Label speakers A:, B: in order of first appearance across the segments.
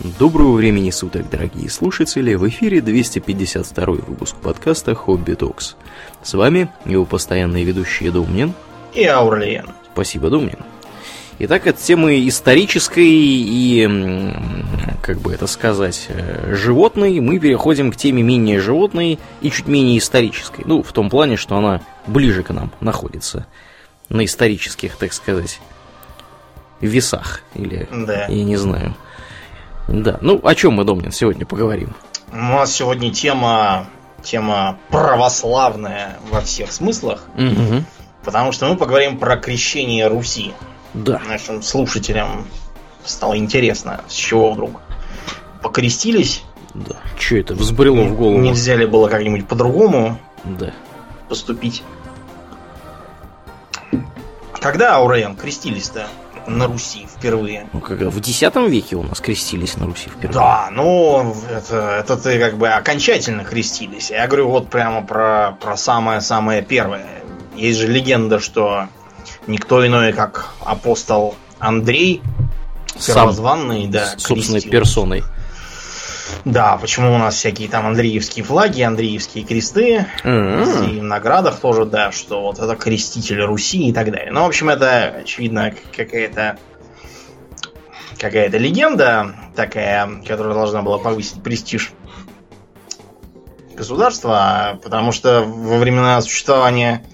A: Доброго времени суток, дорогие слушатели! В эфире 252 выпуск подкаста «Хобби Токс». С вами его постоянные ведущие Думнин
B: и Аурлиен.
A: Спасибо, Думнин. Итак, от темы исторической и, как бы это сказать, э, животной мы переходим к теме менее животной и чуть менее исторической. Ну, в том плане, что она ближе к нам находится. На исторических, так сказать, весах. Или,
B: Да.
A: я не знаю. Да, ну о чем мы, Домнин, сегодня поговорим?
B: У нас сегодня тема, тема православная во всех смыслах,
A: Мгм.
B: потому что мы поговорим про крещение Руси.
A: Да.
B: Нашим слушателям стало интересно, с чего вдруг покрестились.
A: Да. Че это взбрело в голову?
B: Нельзя ли было как-нибудь по-другому
A: Да.
B: поступить? Когда, Аурен, крестились-то на Руси впервые?
A: Ну, как, в X веке у нас крестились на Руси впервые.
B: Да, ну, это, это ты как бы окончательно крестились. Я говорю вот прямо про, про самое-самое первое. Есть же легенда, что никто иной, как апостол Андрей,
A: Сам,
B: первозванный, да,
A: с собственной
B: крестил.
A: персоной.
B: Да, почему у нас всякие там андреевские флаги, андреевские кресты,
A: М-м.
B: и в наградах тоже, да, что вот это креститель Руси и так далее. Ну, в общем, это, очевидно, какая-то какая-то легенда такая, которая должна была повысить престиж государства, потому что во времена существования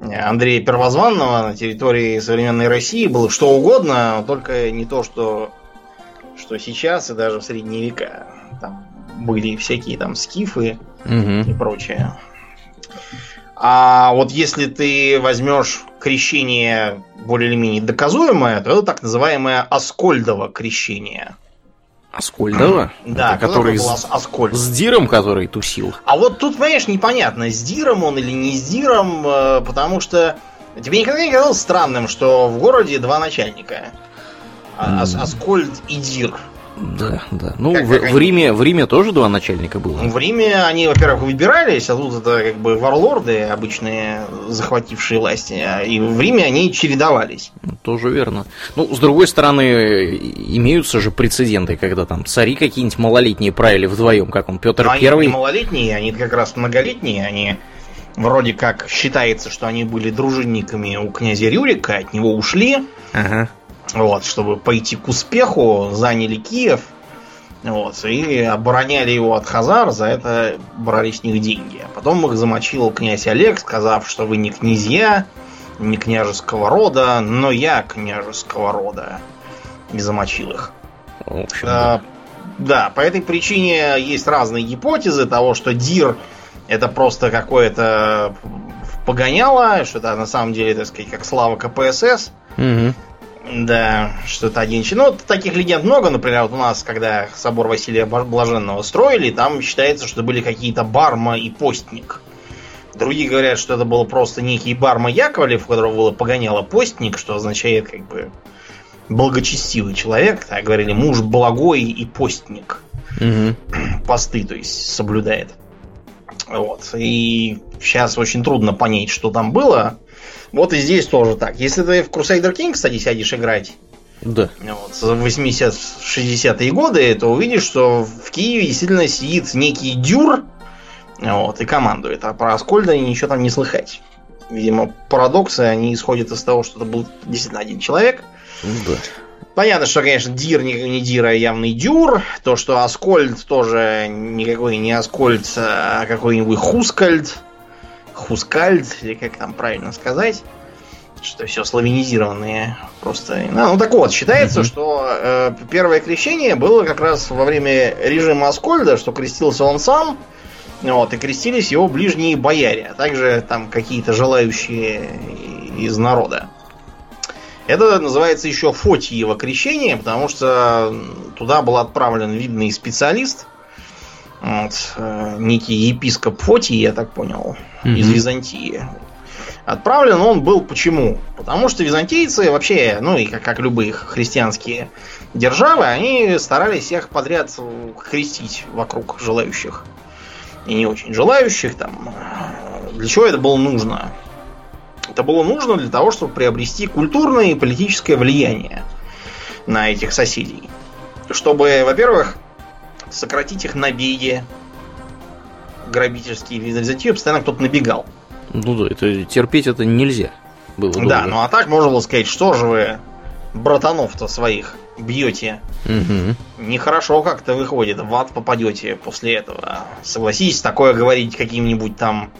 B: Андрея Первозванного на территории современной России было что угодно, только не то, что, что сейчас и даже в средние века. Были всякие там скифы,
A: Мгм.
B: и прочее. А вот если ты возьмешь крещение более или менее доказуемое, то это так называемое Аскольдово крещение.
A: Аскольдова?
B: Да,
A: Это который
B: был
A: с,
B: Ас- Аскольд?
A: с Диром, который тусил.
B: А вот тут, понимаешь, непонятно, с Диром он или не с Диром, э, потому что тебе никогда не казалось странным, что в городе два начальника.
A: М.
B: Аскольд и Дир.
A: Да, да. Ну,
B: Как-
A: в,
B: как
A: в
B: они-
A: Риме, в Риме тоже два начальника было.
B: В Риме они, во-первых, выбирались, а тут это как бы warlord ы, обычные захватившие власти. а И в Риме они чередовались.
A: Ну, Тоже верно. Ну, с другой стороны, имеются же прецеденты, когда там цари какие-нибудь малолетние правили вдвоем, как он, Петр
B: Но они
A: Первый.
B: не малолетние, они как раз многолетние, они вроде как считается, что они были дружинниками у князя Рюрика, от него ушли,
A: Ага.
B: Вот, чтобы пойти к успеху, заняли Киев, вот, и обороняли его от Хазар, за это брали с них деньги. А потом их замочил князь Олег, сказав, что вы не князья, не княжеского рода, но я княжеского рода. И замочил их.
A: В общем,
B: А, Да, по этой причине есть разные гипотезы того, что Дир это просто какое-то погоняло, что это на самом деле, так сказать, как слава КПСС.
A: да.
B: Да, что это один член. Ну, таких легенд много, например, вот у нас, когда собор Василия Блаженного строили, там считается, что были какие-то Барма и Постник. Другие говорят, что это был просто некий Барма Яковлев, у которого было погоняло Постник, что означает как бы благочестивый человек. Так говорили, муж благой и постник.
A: Мгм.
B: Посты, то есть, соблюдает. Вот. И сейчас очень трудно понять, что там было. Вот и здесь тоже так. Если ты в Crusader Kings, кстати, сядешь играть,
A: Да.
B: вот, в 80-60-е годы, то увидишь, что в Киеве действительно сидит некий дюр вот, и командует. А про Аскольда ничего там не слыхать. Видимо, парадоксы, они исходят из того, что это был действительно один человек.
A: Да.
B: Понятно, что, конечно, Дир никакой не Дир, а явный Дюр. То, что Аскольд тоже никакой не Аскольд, а какой-нибудь Хускальд. Хускальд, или как там правильно сказать. Что все славянизированные просто. Ну, ну, так вот, считается,
A: Мгм.
B: что э, первое крещение было как раз во время режима Аскольда, что крестился он сам. Вот, и крестились его ближние бояре, а также там какие-то желающие из народа. Это называется еще Фотиево крещение, потому что туда был отправлен видный специалист, вот, э, некий епископ Фотий, я так понял, из
A: Мгм.
B: Византии. Отправлен он был почему? Потому что византийцы вообще, ну и как, как любые христианские державы, они старались всех подряд крестить вокруг желающих. И не очень желающих там. Для чего это было нужно? Это было нужно для того, чтобы приобрести культурное и политическое влияние на этих соседей. чтобы, во-первых, сократить их набеги грабительские византию, постоянно кто-то набегал.
A: Ну да, это терпеть это нельзя было.
B: Да, долго. ну а так можно было сказать, что же вы братанов-то своих бьете.
A: Угу.
B: Нехорошо как-то выходит, в ад попадете после этого. Согласитесь, такое говорить каким-нибудь там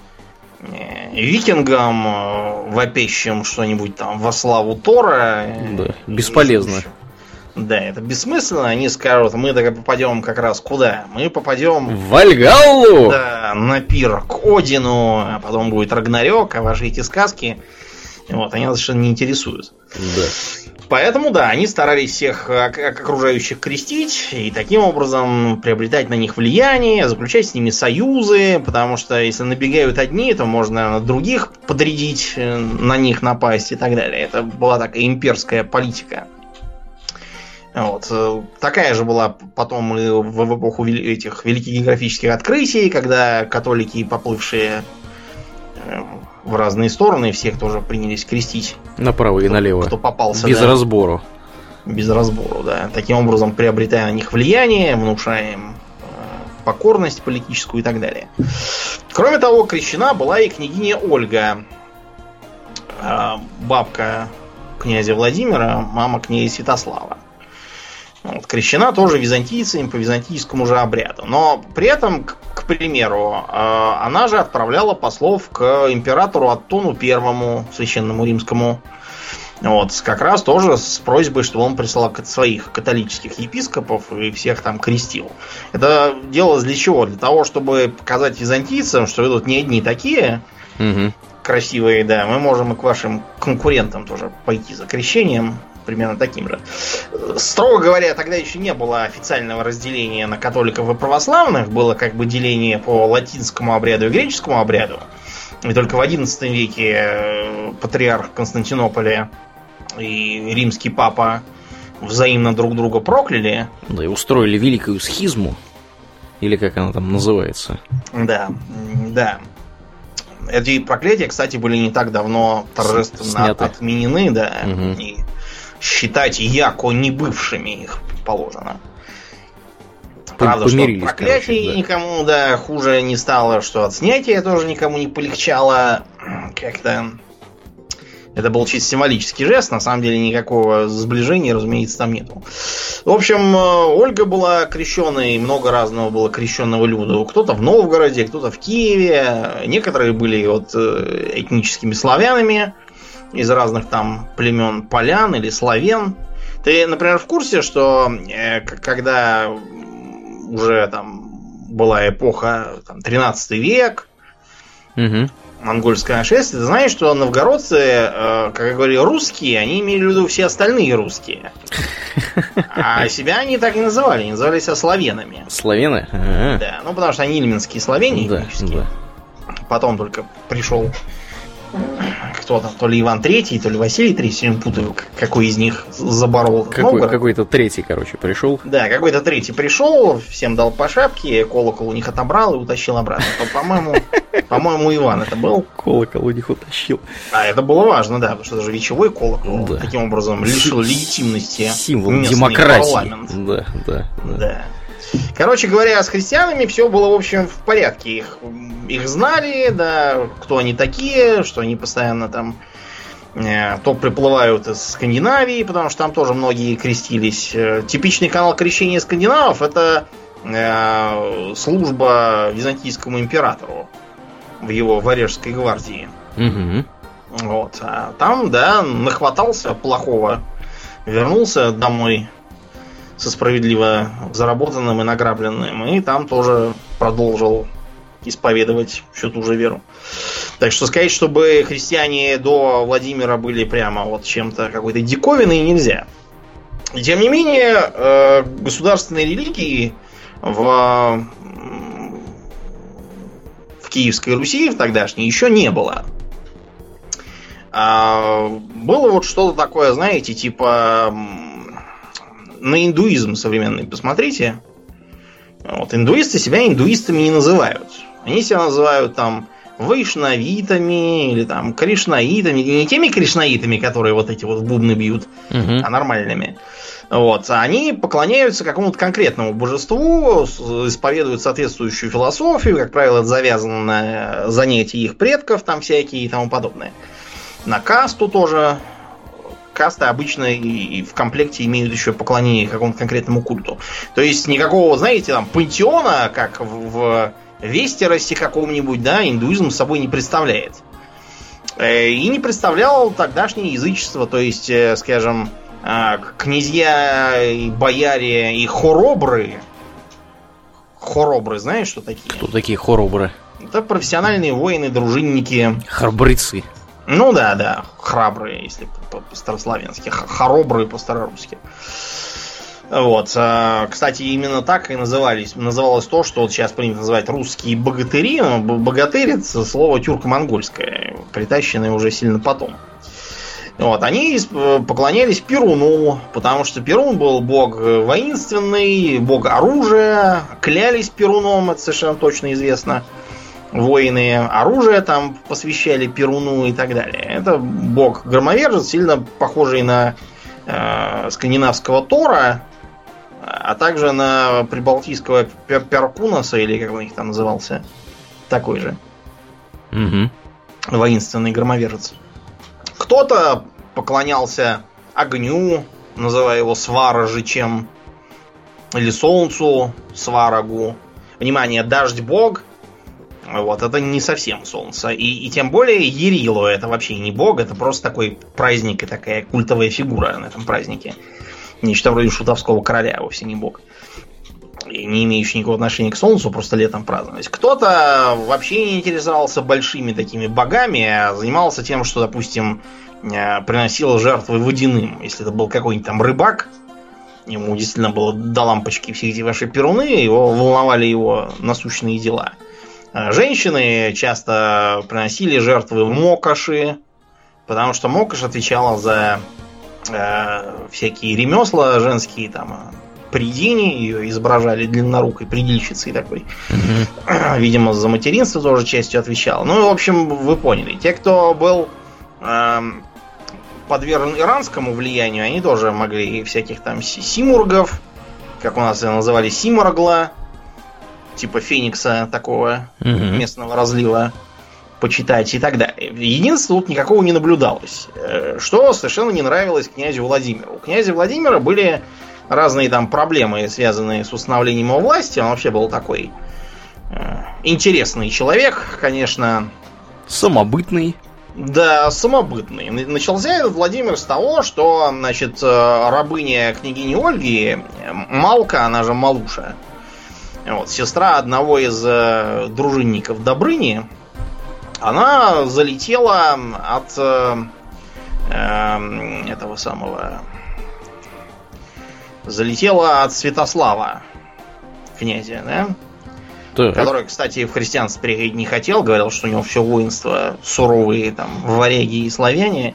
B: э, викингам, э, вопещим что-нибудь там во славу Тора.
A: Да, бесполезно.
B: Да, это бессмысленно. Они скажут, мы так попадем как раз куда? Мы попадем...
A: В Вальгаллу!
B: Да, на пир к Одину, а потом будет Рагнарёк, а ваши эти сказки... Вот, они нас совершенно не интересуют.
A: Да.
B: Поэтому, да, они старались всех окружающих крестить и таким образом приобретать на них влияние, заключать с ними союзы, потому что если набегают одни, то можно других подрядить, э, на них напасть и так далее. Это была такая имперская политика. Вот. Э, такая же была потом и в эпоху этих великих географических открытий, когда католики, поплывшие э, в разные стороны, всех тоже принялись крестить.
A: Направо и налево.
B: Кто попался.
A: Без
B: да,
A: разбору.
B: Без разбору, да. Таким образом, приобретая на них влияние, внушая им э, покорность политическую и так далее. Кроме того, крещена была и княгиня Ольга, э, бабка князя Владимира, мама князя Святослава. Вот, крещена тоже византийцами по византийскому же обряду. Но при этом, к, к примеру, э, она же отправляла послов к императору Аттону Первому, священному римскому. Вот, как раз тоже с просьбой, чтобы он прислал своих католических епископов и всех там крестил. Это делалось для чего? Для того, чтобы показать византийцам, что тут не одни такие
A: угу.
B: красивые, да, мы можем и к вашим конкурентам тоже пойти за крещением примерно таким же. Строго говоря, тогда еще не было официального разделения на католиков и православных. Было как бы деление по латинскому обряду и греческому обряду. И только в XI веке э, патриарх Константинополя и римский папа взаимно друг друга прокляли.
A: Да, и устроили великую схизму. Или как она там называется.
B: Да, да. Эти проклятия, кстати, были не так давно торжественно Сняты. отменены, да. Угу. И считать яко не бывшими их положено. Правда, что проклятие короче, да. никому да, хуже не стало, что от снятия тоже никому не полегчало. Как-то это был чисто символический жест, на самом деле никакого сближения, разумеется, там нету. В общем, э, Ольга была крещенной, много разного было крещенного люда. Кто-то в Новгороде, кто-то в Киеве, некоторые были вот э, этническими славянами, из разных там племен полян или славян. Ты, например, в курсе, что э, когда уже там была эпоха там, 13 век,
A: угу.
B: монгольское нашествие, ты знаешь, что новгородцы, э, как я говорил, русские, они имели в виду все остальные русские. А себя они так не называли, они назывались славянами.
A: Славяны?
B: Да, ну потому что они ильменские славяне
A: да, да.
B: Потом только пришел кто там, то ли Иван Третий, то ли Василий Третий, сегодня путаю, какой из них заборол
A: какой, Какой-то третий, короче, пришел.
B: Да, какой-то третий пришел, всем дал по шапке, колокол у них отобрал и утащил обратно. По-моему, по-моему, Иван это был.
A: Колокол у них утащил.
B: А это было важно, да, потому что это же вечевой колокол. Таким образом лишил легитимности.
A: Символ демократии.
B: Да, да, да. Короче говоря, с христианами все было, в общем, в порядке. Их, их знали, да, кто они такие, что они постоянно там э, то приплывают из Скандинавии, потому что там тоже многие крестились. Э, типичный канал крещения скандинавов это э, служба византийскому императору в его Варежской гвардии.
A: Угу.
B: Вот. А там, да, нахватался плохого. Вернулся домой со справедливо заработанным и награбленным. И там тоже продолжил исповедовать всю ту же веру. Так что сказать, чтобы христиане до Владимира были прямо вот чем-то какой-то диковиной нельзя. И тем не менее, э, государственной религии в, в Киевской Руси в тогдашней еще не было. А, было вот что-то такое, знаете, типа на индуизм современный посмотрите. Вот, индуисты себя индуистами не называют. Они себя называют там вайшнавитами или там кришнаитами. Не теми кришнаитами, которые вот эти вот бубны бьют,
A: угу.
B: а нормальными. Вот. А они поклоняются какому-то конкретному божеству, исповедуют соответствующую философию, как правило, это завязано на занятия их предков, там всякие и тому подобное. На касту тоже. Касты обычно и в комплекте имеют еще поклонение какому-то конкретному культу. То есть никакого, знаете, там, пантеона, как в Вестеросе каком-нибудь, да, индуизм собой не представляет. Э, и не представлял тогдашнее язычество, то есть, э, скажем, а, князья, и бояре и хоробры. Хоробры, знаешь, что такие?
A: Кто такие хоробры?
B: Это профессиональные воины, дружинники.
A: Храбрыцы.
B: Ну да, да, храбрые, если по-старославянски. Хоробрые по-старорусски. Вот. А, кстати, именно так и назывались, называлось то, что вот сейчас принято называть русские богатыри. Богатырь слово тюрко-монгольское, притащенное уже сильно потом. Вот, они поклонялись Перуну, потому что Перун был бог воинственный, бог оружия, клялись Перуном, это совершенно точно известно. Воины оружие там посвящали Перуну и так далее. Это бог громовержец, сильно похожий на э, скандинавского Тора, а также на прибалтийского Перкунаса, или как он их там назывался, такой же.
A: Угу.
B: Воинственный громовержец. Кто-то поклонялся огню, называя его сваражичем, или солнцу, сварагу. Внимание, дождь бог, вот, это не совсем солнце. И, и тем более Ерилу это вообще не бог, это просто такой праздник и такая культовая фигура на этом празднике. Нечто вроде шутовского короля, вовсе не бог. И не имеющий никакого отношения к солнцу, просто летом праздновать. Кто-то вообще не интересовался большими такими богами, а занимался тем, что, допустим, Э, приносил жертвы водяным. Если это был какой-нибудь там рыбак, ему действительно было до лампочки все эти ваши перуны, его волновали его насущные дела. Э, женщины часто приносили жертвы мокоши, потому что мокош отвечала за э, всякие ремесла женские, там, придини, ее изображали длиннорукой, предельщицей такой. Mm-hmm. Видимо, за материнство тоже частью отвечала. Ну, в общем, вы поняли. Те, кто был эм, подвержен иранскому влиянию, они тоже могли всяких там симургов, как у нас называли, симоргла, типа Феникса такого угу. местного разлива, почитать и так далее. Единственное, тут никакого не наблюдалось. Э, что совершенно не нравилось князю Владимиру. У князя Владимира были разные там проблемы, связанные с установлением его власти. Он вообще был такой э, интересный человек, конечно.
A: Самобытный.
B: Да, самобытный. Начался этот Владимир с того, что, значит, э, рабыня княгини Ольги, Малка, она же Малуша, вот, сестра одного из э, дружинников Добрыни, она залетела от э, э, этого самого... Залетела от Святослава, князя, да? Так. Который, кстати, в христианство переходить не хотел, говорил, что у него все воинство суровые, там, варяги и славяне.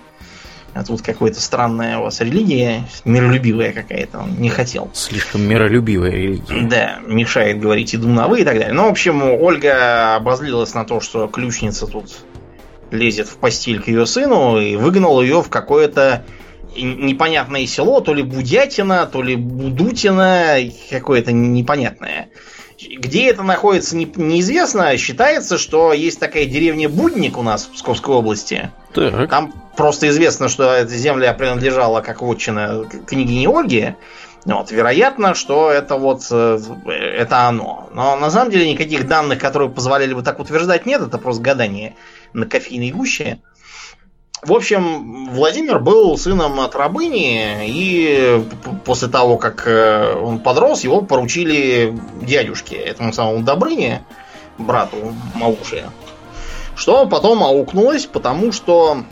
B: А тут какая-то странная у вас религия, миролюбивая какая-то, он не хотел.
A: Слишком миролюбивая религия.
B: Да, мешает говорить иду на вы и так далее. Ну, в общем, Ольга обозлилась на то, что ключница тут лезет в постель к ее сыну и выгнал ее в какое-то непонятное село, то ли Будятина, то ли Будутина, какое-то непонятное. Где это находится, не, неизвестно. Считается, что есть такая деревня Будник у нас в Псковской области. Так. Там просто известно, что эта земля принадлежала как вотчина княгине Ольге. Вот, вероятно, что это вот э, это оно. Но на самом деле никаких данных, которые позволяли бы так утверждать, нет. Это просто гадание на кофейной гуще. В общем, Владимир был сыном от рабыни, и после того, как э, он подрос, его поручили дядюшке, этому самому Добрыне, брату Мауши. Что потом аукнулось, потому что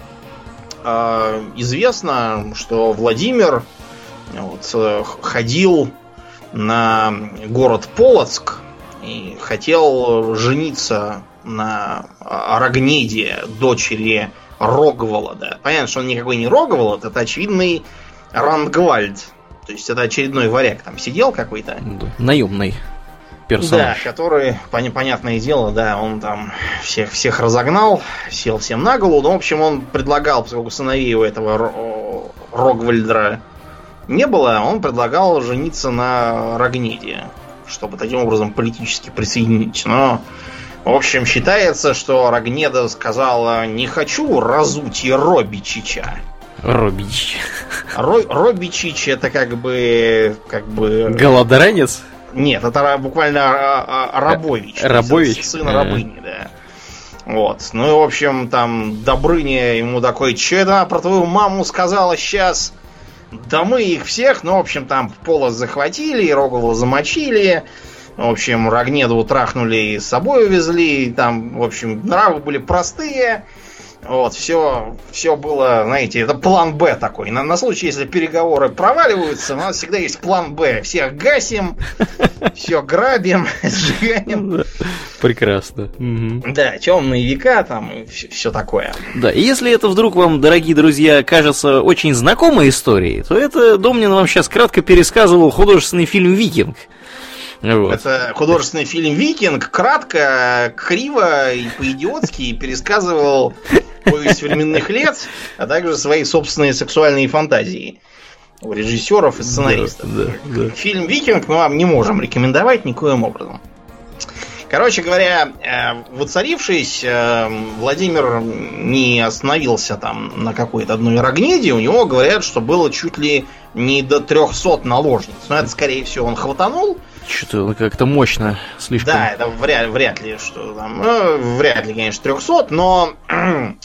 B: э, известно, что Владимир вот, э, ходил на город Полоцк и хотел жениться на Рогнеде, дочери Рогволода. Понятно, что он никакой не Рогволод, это очевидный Рангвальд. То есть это очередной варяг там сидел какой-то.
A: Да, наемный персонаж.
B: Да, который, понятное дело, да, он там всех, всех разогнал, сел всем на голову. Ну, в общем, он предлагал, поскольку сыновей у этого Рогвальдра не было, он предлагал жениться на Рогнеде, чтобы таким образом политически присоединить. Но, в общем, считается, что Рогнеда сказала «не хочу разуть и Робичича».
A: Робич.
B: Ро, Робичич это как бы... Как бы...
A: Голодранец?
B: Нет, это буквально а, а, Рабович.
A: Рабович?
B: Сын рабыни, да. Вот. Ну и, в общем, там Добрыня ему такой, че это про твою маму сказала сейчас? Да мы их всех, ну, в общем, там Пола захватили, Рогова замочили. В общем, Рогнеду трахнули и с собой увезли. Там, в общем, нравы были простые. Вот, все, все было, знаете, это план Б такой. На, на случай, если переговоры проваливаются, у нас всегда есть план Б. Всех гасим, все грабим, сжигаем.
A: Прекрасно.
B: Да, темные века там и все, все такое.
A: Да, и если это вдруг вам, дорогие друзья, кажется очень знакомой историей, то это Домнин вам сейчас кратко пересказывал художественный фильм «Викинг».
B: Вот. Это художественный фильм «Викинг», кратко, криво и по-идиотски пересказывал повесть временных лет, а также свои собственные сексуальные фантазии у режиссеров и сценаристов. Да, да, да. Фильм «Викинг» мы вам не можем рекомендовать никоим образом. Короче говоря, э, воцарившись, э, Владимир не остановился там на какой-то одной рогнеде. У него говорят, что было чуть ли не до 300 наложниц. Но это, скорее всего, он хватанул.
A: Что-то как-то мощно слишком.
B: Да, это вряд, вряд ли, что там. Ну, вряд ли, конечно, 300, но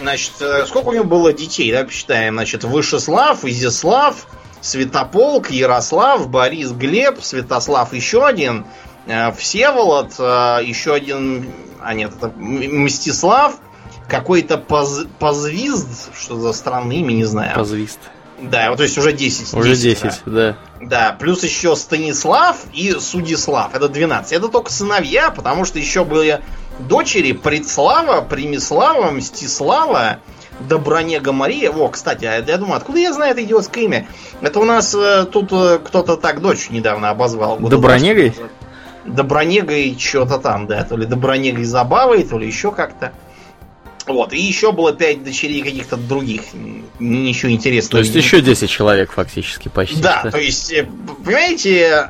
B: Значит, э, сколько у него было детей, да, посчитаем. Значит, Вышеслав, Изяслав, Святополк, Ярослав, Борис, Глеб, Святослав еще один, э, Всеволод, э, еще один, а нет, это Мстислав, какой-то поз, Позвизд, что за странное имя, не знаю.
A: Позвизд.
B: Да, вот то есть уже 10.
A: Уже 10, 10 да.
B: Да, плюс еще Станислав и Судислав. Это 12. Это только сыновья, потому что еще были дочери Предслава, Примислава, Мстислава, Добронега Мария. Во, кстати, а я думаю, откуда я знаю это идиотское имя? Это у нас э, тут э, кто-то так дочь недавно обозвал.
A: Добронегой?
B: Добронегой что-то там, да. То ли Добронегой Забавой, то ли еще как-то. Вот, и еще было пять дочерей каких-то других. Ничего интересного.
A: То есть еще 10 человек фактически почти.
B: Да, то есть, э, понимаете,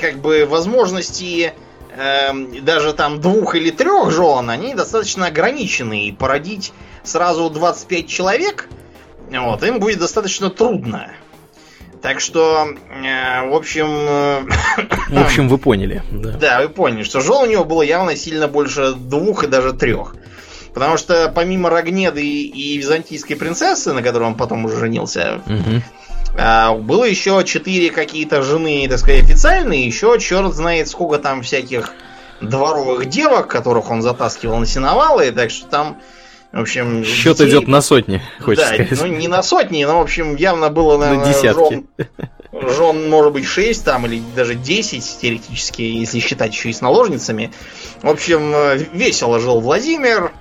B: как бы возможности э, даже там двух или трех жен, они достаточно ограничены. И породить сразу 25 человек, вот, им будет достаточно трудно. Так что, э, в общем... Э,
A: в общем, вы поняли.
B: Да. да, вы поняли, что жен у него было явно сильно больше двух и даже трех. Потому что помимо Рогнеды и, византийской принцессы, на которой он потом уже женился, угу. было еще четыре какие-то жены, так сказать, официальные, еще черт знает сколько там всяких дворовых девок, которых он затаскивал на сеновалы, так что там, в общем...
A: Счет детей... идет на сотни, хочется
B: да, сказать. ну не на сотни, но, в общем, явно было, наверное, на десятки. Жен, жен, может быть, 6 там, или даже 10, теоретически, если считать еще и с наложницами. В общем, э, весело жил Владимир,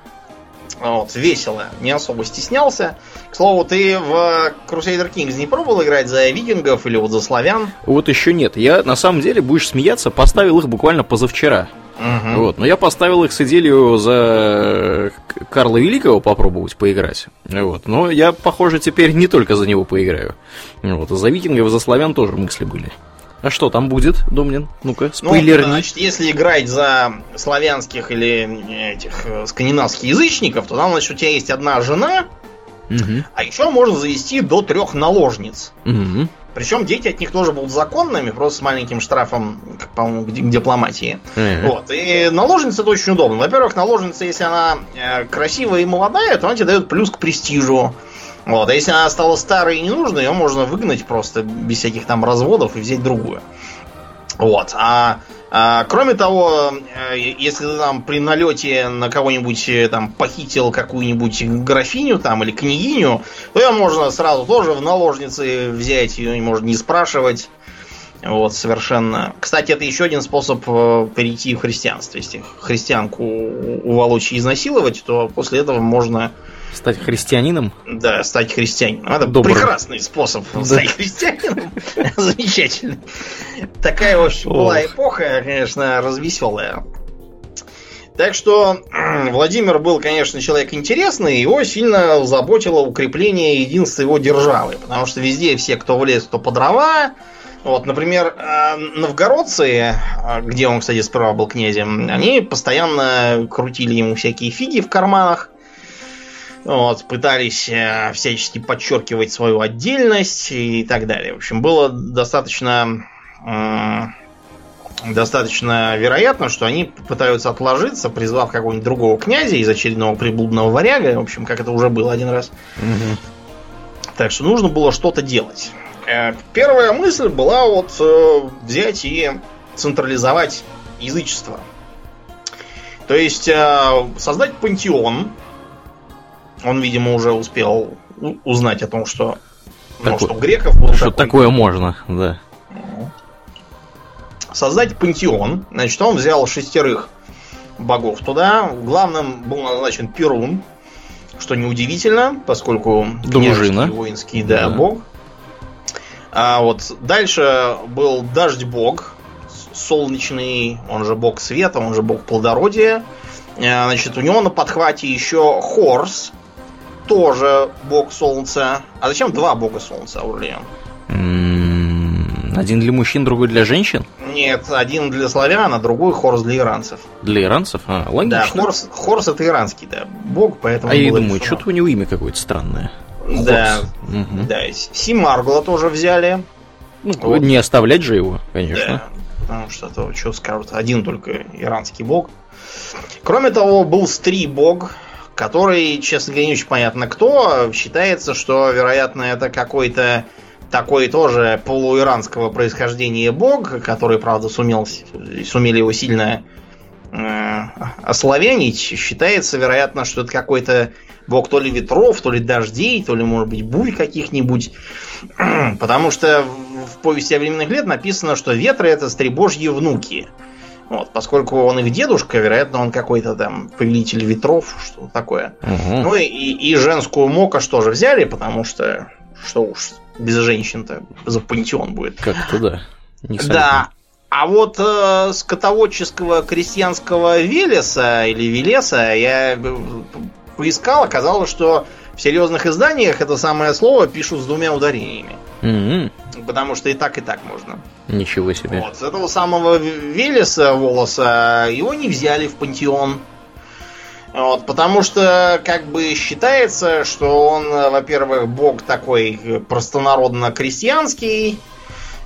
B: вот, весело, не особо стеснялся. К слову, ты в Crusader Kings не пробовал играть за викингов или вот за славян?
A: Вот еще нет. Я, на самом деле, будешь смеяться, поставил их буквально позавчера. Угу. Вот. Но я поставил их с идеей за Карла Великого попробовать поиграть. Вот. Но я, похоже, теперь не только за него поиграю. Вот. За викингов, за славян тоже мысли были. А что там будет, Домнин? Ну-ка, ну, спойлерни. Ну, значит,
B: если играть за славянских или этих э, скандинавских язычников, то там, значит, у тебя есть одна жена, угу. а еще можно завести до трех наложниц. Угу. Причем дети от них тоже будут законными, просто с маленьким штрафом, по-моему, к дипломатии. Угу. Вот. И наложница это очень удобно. Во-первых, наложница, если она э, красивая и молодая, то она тебе дает плюс к престижу. Вот, а если она стала старой и ненужной, ее можно выгнать просто без всяких там разводов и взять другую. Вот. А, а кроме того, э, если ты там при налете на кого-нибудь э, там похитил какую-нибудь графиню там или княгиню, то ее можно сразу тоже в наложницы взять, ее можно не спрашивать. Вот, совершенно. Кстати, это еще один способ э, перейти в христианство. Если христианку уволочь и изнасиловать, то после этого можно
A: Стать христианином?
B: Да, стать христианином. Это Добрым. прекрасный способ да. стать христианином. Замечательно. Такая, общем, была эпоха, конечно, развеселая. Так что Владимир был, конечно, человек интересный, его сильно заботило укрепление единства его державы, потому что везде все, кто влез, кто по дрова. Вот, например, э, новгородцы, э, где он, кстати, сперва был князем, они постоянно крутили ему всякие фиги в карманах, вот, пытались э, всячески подчеркивать свою отдельность и так далее. В общем, было достаточно достаточно вероятно, что они пытаются отложиться, призвав какого-нибудь другого князя из очередного приблудного варяга, в общем, как это уже было один раз. Угу. Так что нужно было что-то делать. Э, первая мысль была вот э, взять и централизовать язычество. То есть создать пантеон. Он, видимо, уже успел узнать о том, что, ну, что греков
A: был что такое можно, да
B: создать пантеон. Значит, он взял шестерых богов туда. Главным был назначен Перун, что неудивительно, поскольку
A: Дружина.
B: воинский, да, да, бог. А вот дальше был дождь бог, солнечный, он же бог света, он же бог плодородия. А, значит, у него на подхвате еще Хорс, тоже бог солнца. А зачем два бога солнца, Аурлиан?
A: Один для мужчин, другой для женщин?
B: Нет, один для славян, а другой Хорс для иранцев.
A: Для иранцев? А, логично.
B: Да, Хорс, Хорс это иранский, да, бог, поэтому...
A: А я думаю, что-то у него имя какое-то странное.
B: Хорс. Да, угу. да, Симаргла тоже взяли.
A: Ну, вот. не оставлять же его, конечно. Да,
B: потому что то, что скажут, один только иранский бог. Кроме того, был Стри бог, который, честно говоря, не очень понятно кто. Считается, что, вероятно, это какой-то такой тоже полуиранского происхождения бог, который, правда, сумел, сумели его сильно э, ославянить. Считается, вероятно, что это какой-то бог то ли ветров, то ли дождей, то ли, может быть, бурь каких-нибудь. Потому что в повести о временных лет написано, что ветры это стребожьи внуки. Вот, поскольку он их дедушка, вероятно, он какой-то там повелитель ветров, что такое. Угу. Ну и, и женскую мока что же взяли, потому что что уж без женщин-то за пантеон будет.
A: Как-то да.
B: Да. А вот э, скотоводческого крестьянского Велеса или Велеса я поискал, оказалось, что в серьезных изданиях это самое слово пишут с двумя ударениями. Mm-hmm. Потому что и так, и так можно.
A: Ничего себе.
B: Вот, с этого самого Велеса волоса его не взяли в пантеон. Вот, потому что как бы считается, что он, во-первых, бог такой простонародно-крестьянский.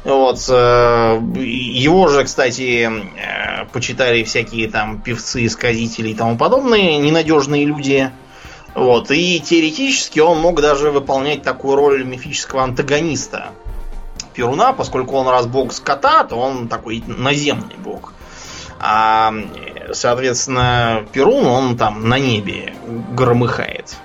B: Вот, э, его же, кстати, э, почитали всякие там певцы, сказители и тому подобные ненадежные люди. Вот, и теоретически он мог даже выполнять такую роль мифического антагониста Перуна, поскольку он раз бог скота, то он такой наземный бог. А, соответственно, Перун, он там на небе громыхает.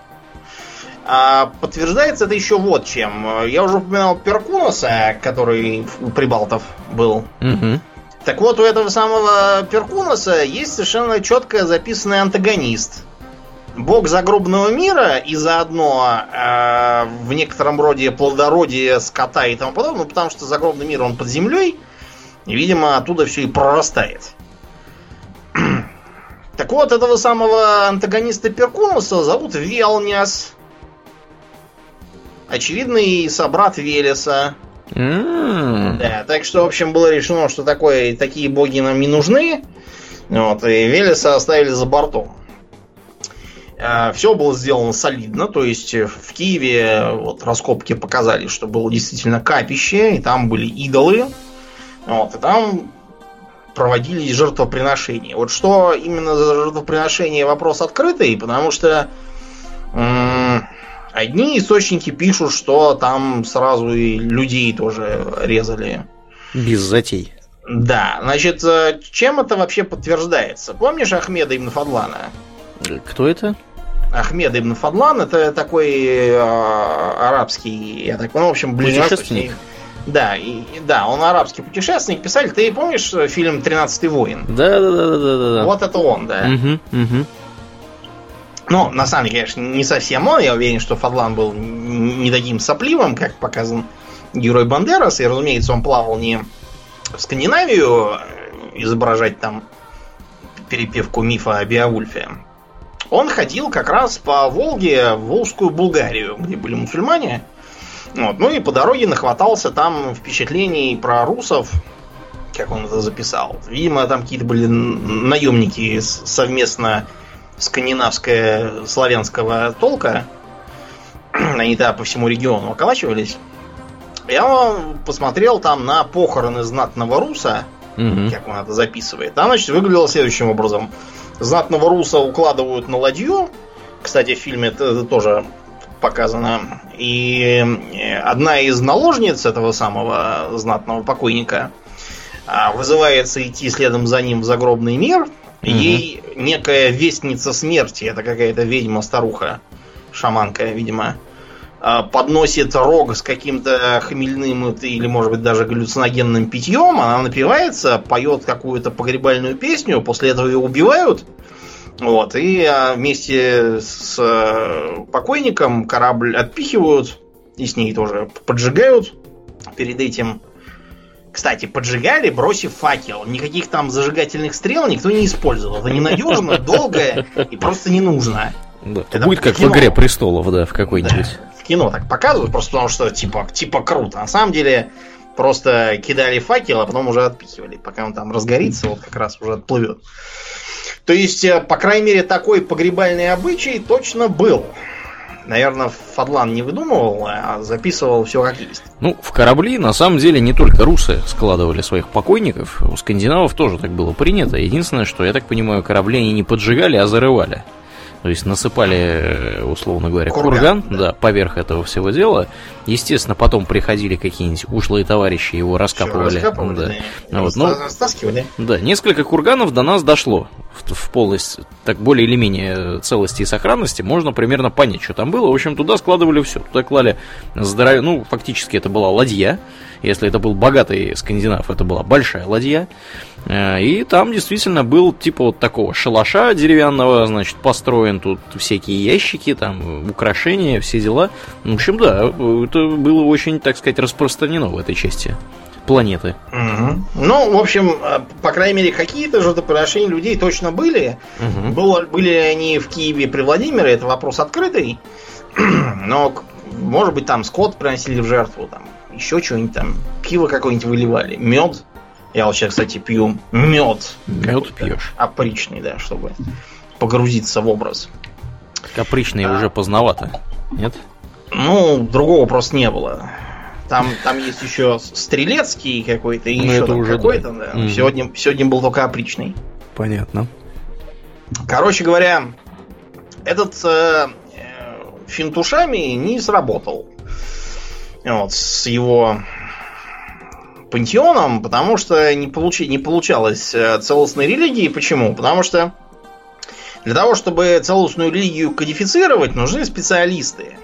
B: А подтверждается это еще вот чем. Я уже упоминал Перкуноса, который у Прибалтов был. Угу. Так вот, у этого самого Перкуноса есть совершенно четко записанный антагонист. Бог загробного мира и заодно э, в некотором роде плодородие скота и тому подобное, потому что загробный мир он под землей, и, видимо, оттуда все и прорастает. Так вот, этого самого антагониста Перкунуса зовут Велняс. Очевидный собрат Велеса. Mm. Да, так что, в общем, было решено, что такое, такие боги нам не нужны. Вот, и Велеса оставили за бортом. А, Все было сделано солидно, то есть в Киеве вот раскопки показали, что было действительно капище, и там были идолы. Вот, и там проводились жертвоприношения. Вот что именно за жертвоприношение вопрос открытый, потому что м- одни источники пишут, что там сразу и людей тоже резали.
A: Без затей.
B: Да, значит, э, чем это вообще подтверждается? Помнишь Ахмеда ибн Фадлана?
A: Кто это?
B: Ахмед ибн Фадлан это такой э, арабский, я так ну, в общем, ближайший. Да, и, да, он арабский путешественник, писатель. Ты помнишь э, фильм «Тринадцатый воин»?
A: Да, да, да, да, да, да.
B: Вот это он, да. Угу, угу. Ну, на самом деле, конечно, не совсем он. Я уверен, что Фадлан был не таким сопливым, как показан герой Бандерас. И, разумеется, он плавал не в Скандинавию э, изображать там перепевку мифа о Беовульфе. Он ходил как раз по Волге в Волжскую Булгарию, где были мусульмане. Вот. Ну и по дороге нахватался там впечатлений про русов, как он это записал. Видимо, там какие-то были наемники совместно скандинавское славянского толка. Они да по всему региону околачивались. Я посмотрел там на похороны знатного руса, угу. как он это записывает. Там, значит, выглядело следующим образом. Знатного руса укладывают на ладью. Кстати, в фильме это тоже показано. И одна из наложниц этого самого знатного покойника а, вызывается идти следом за ним в загробный мир. Угу. Ей некая вестница смерти, это какая-то ведьма-старуха, шаманка, видимо, подносит рог с каким-то хмельным или, может быть, даже галлюциногенным питьем, она напивается, поет какую-то погребальную песню, после этого ее убивают, вот, и а, вместе с э, покойником корабль отпихивают, и с ней тоже поджигают перед этим. Кстати, поджигали, бросив факел. Никаких там зажигательных стрел никто не использовал. Это ненадежно, долго и просто не нужно.
A: Да, это будет как в игре престолов, да, в какой-нибудь. Да,
B: кино так показывают, просто потому что типа, типа круто. На самом деле, просто кидали факел, а потом уже отпихивали. Пока он там разгорится, вот как раз уже отплывет. То есть, э, по крайней мере, такой погребальный обычай точно был. Наверное, Фадлан не выдумывал, а записывал все как есть.
A: Ну, в корабли, на самом деле, не только русы складывали своих покойников. У скандинавов тоже так было принято. Единственное, что, я так понимаю, корабли они не поджигали, а зарывали. То есть насыпали, э, условно говоря, курган, курган да. поверх этого всего дела. Естественно, потом приходили какие-нибудь ушлые товарищи, его раскапывали. раскапывали да. Вот, ну, да, несколько курганов до нас дошло в, в полность, так более или менее целости и сохранности. Можно примерно понять, что там было. В общем, туда складывали все. Туда клали здоровье, ну, фактически это была ладья. Если это был богатый скандинав, это была большая ладья. Э, и там действительно был типа вот такого шалаша деревянного, значит, построен тут всякие ящики, там украшения, все дела. В общем, да, это было очень, так сказать, распространено в этой части планеты.
B: Угу. Ну, в общем, э, по крайней мере, какие-то жертвоприношения людей точно были. Угу. Было, были ли они в Киеве при Владимире, это вопрос открытый. Но, может быть, там скот приносили в жертву, там еще что-нибудь там, пиво какое-нибудь выливали, мед. Я вот сейчас, кстати, пью мед.
A: Мед пьешь?
B: Опричный, да, чтобы погрузиться в образ.
A: Капричный а, уже поздновато, нет?
B: Ну, другого просто не было. Там, там есть еще стрелецкий какой-то и ну, еще там какой-то, да. да. Угу. Сегодня, сегодня был только опричный.
A: Понятно.
B: Короче говоря, этот э, э финтушами не сработал. Вот, с его пантеоном, потому что не, получи, не получалось э, целостной религии. Почему? Потому что для того, чтобы целостную религию кодифицировать, нужны специалисты.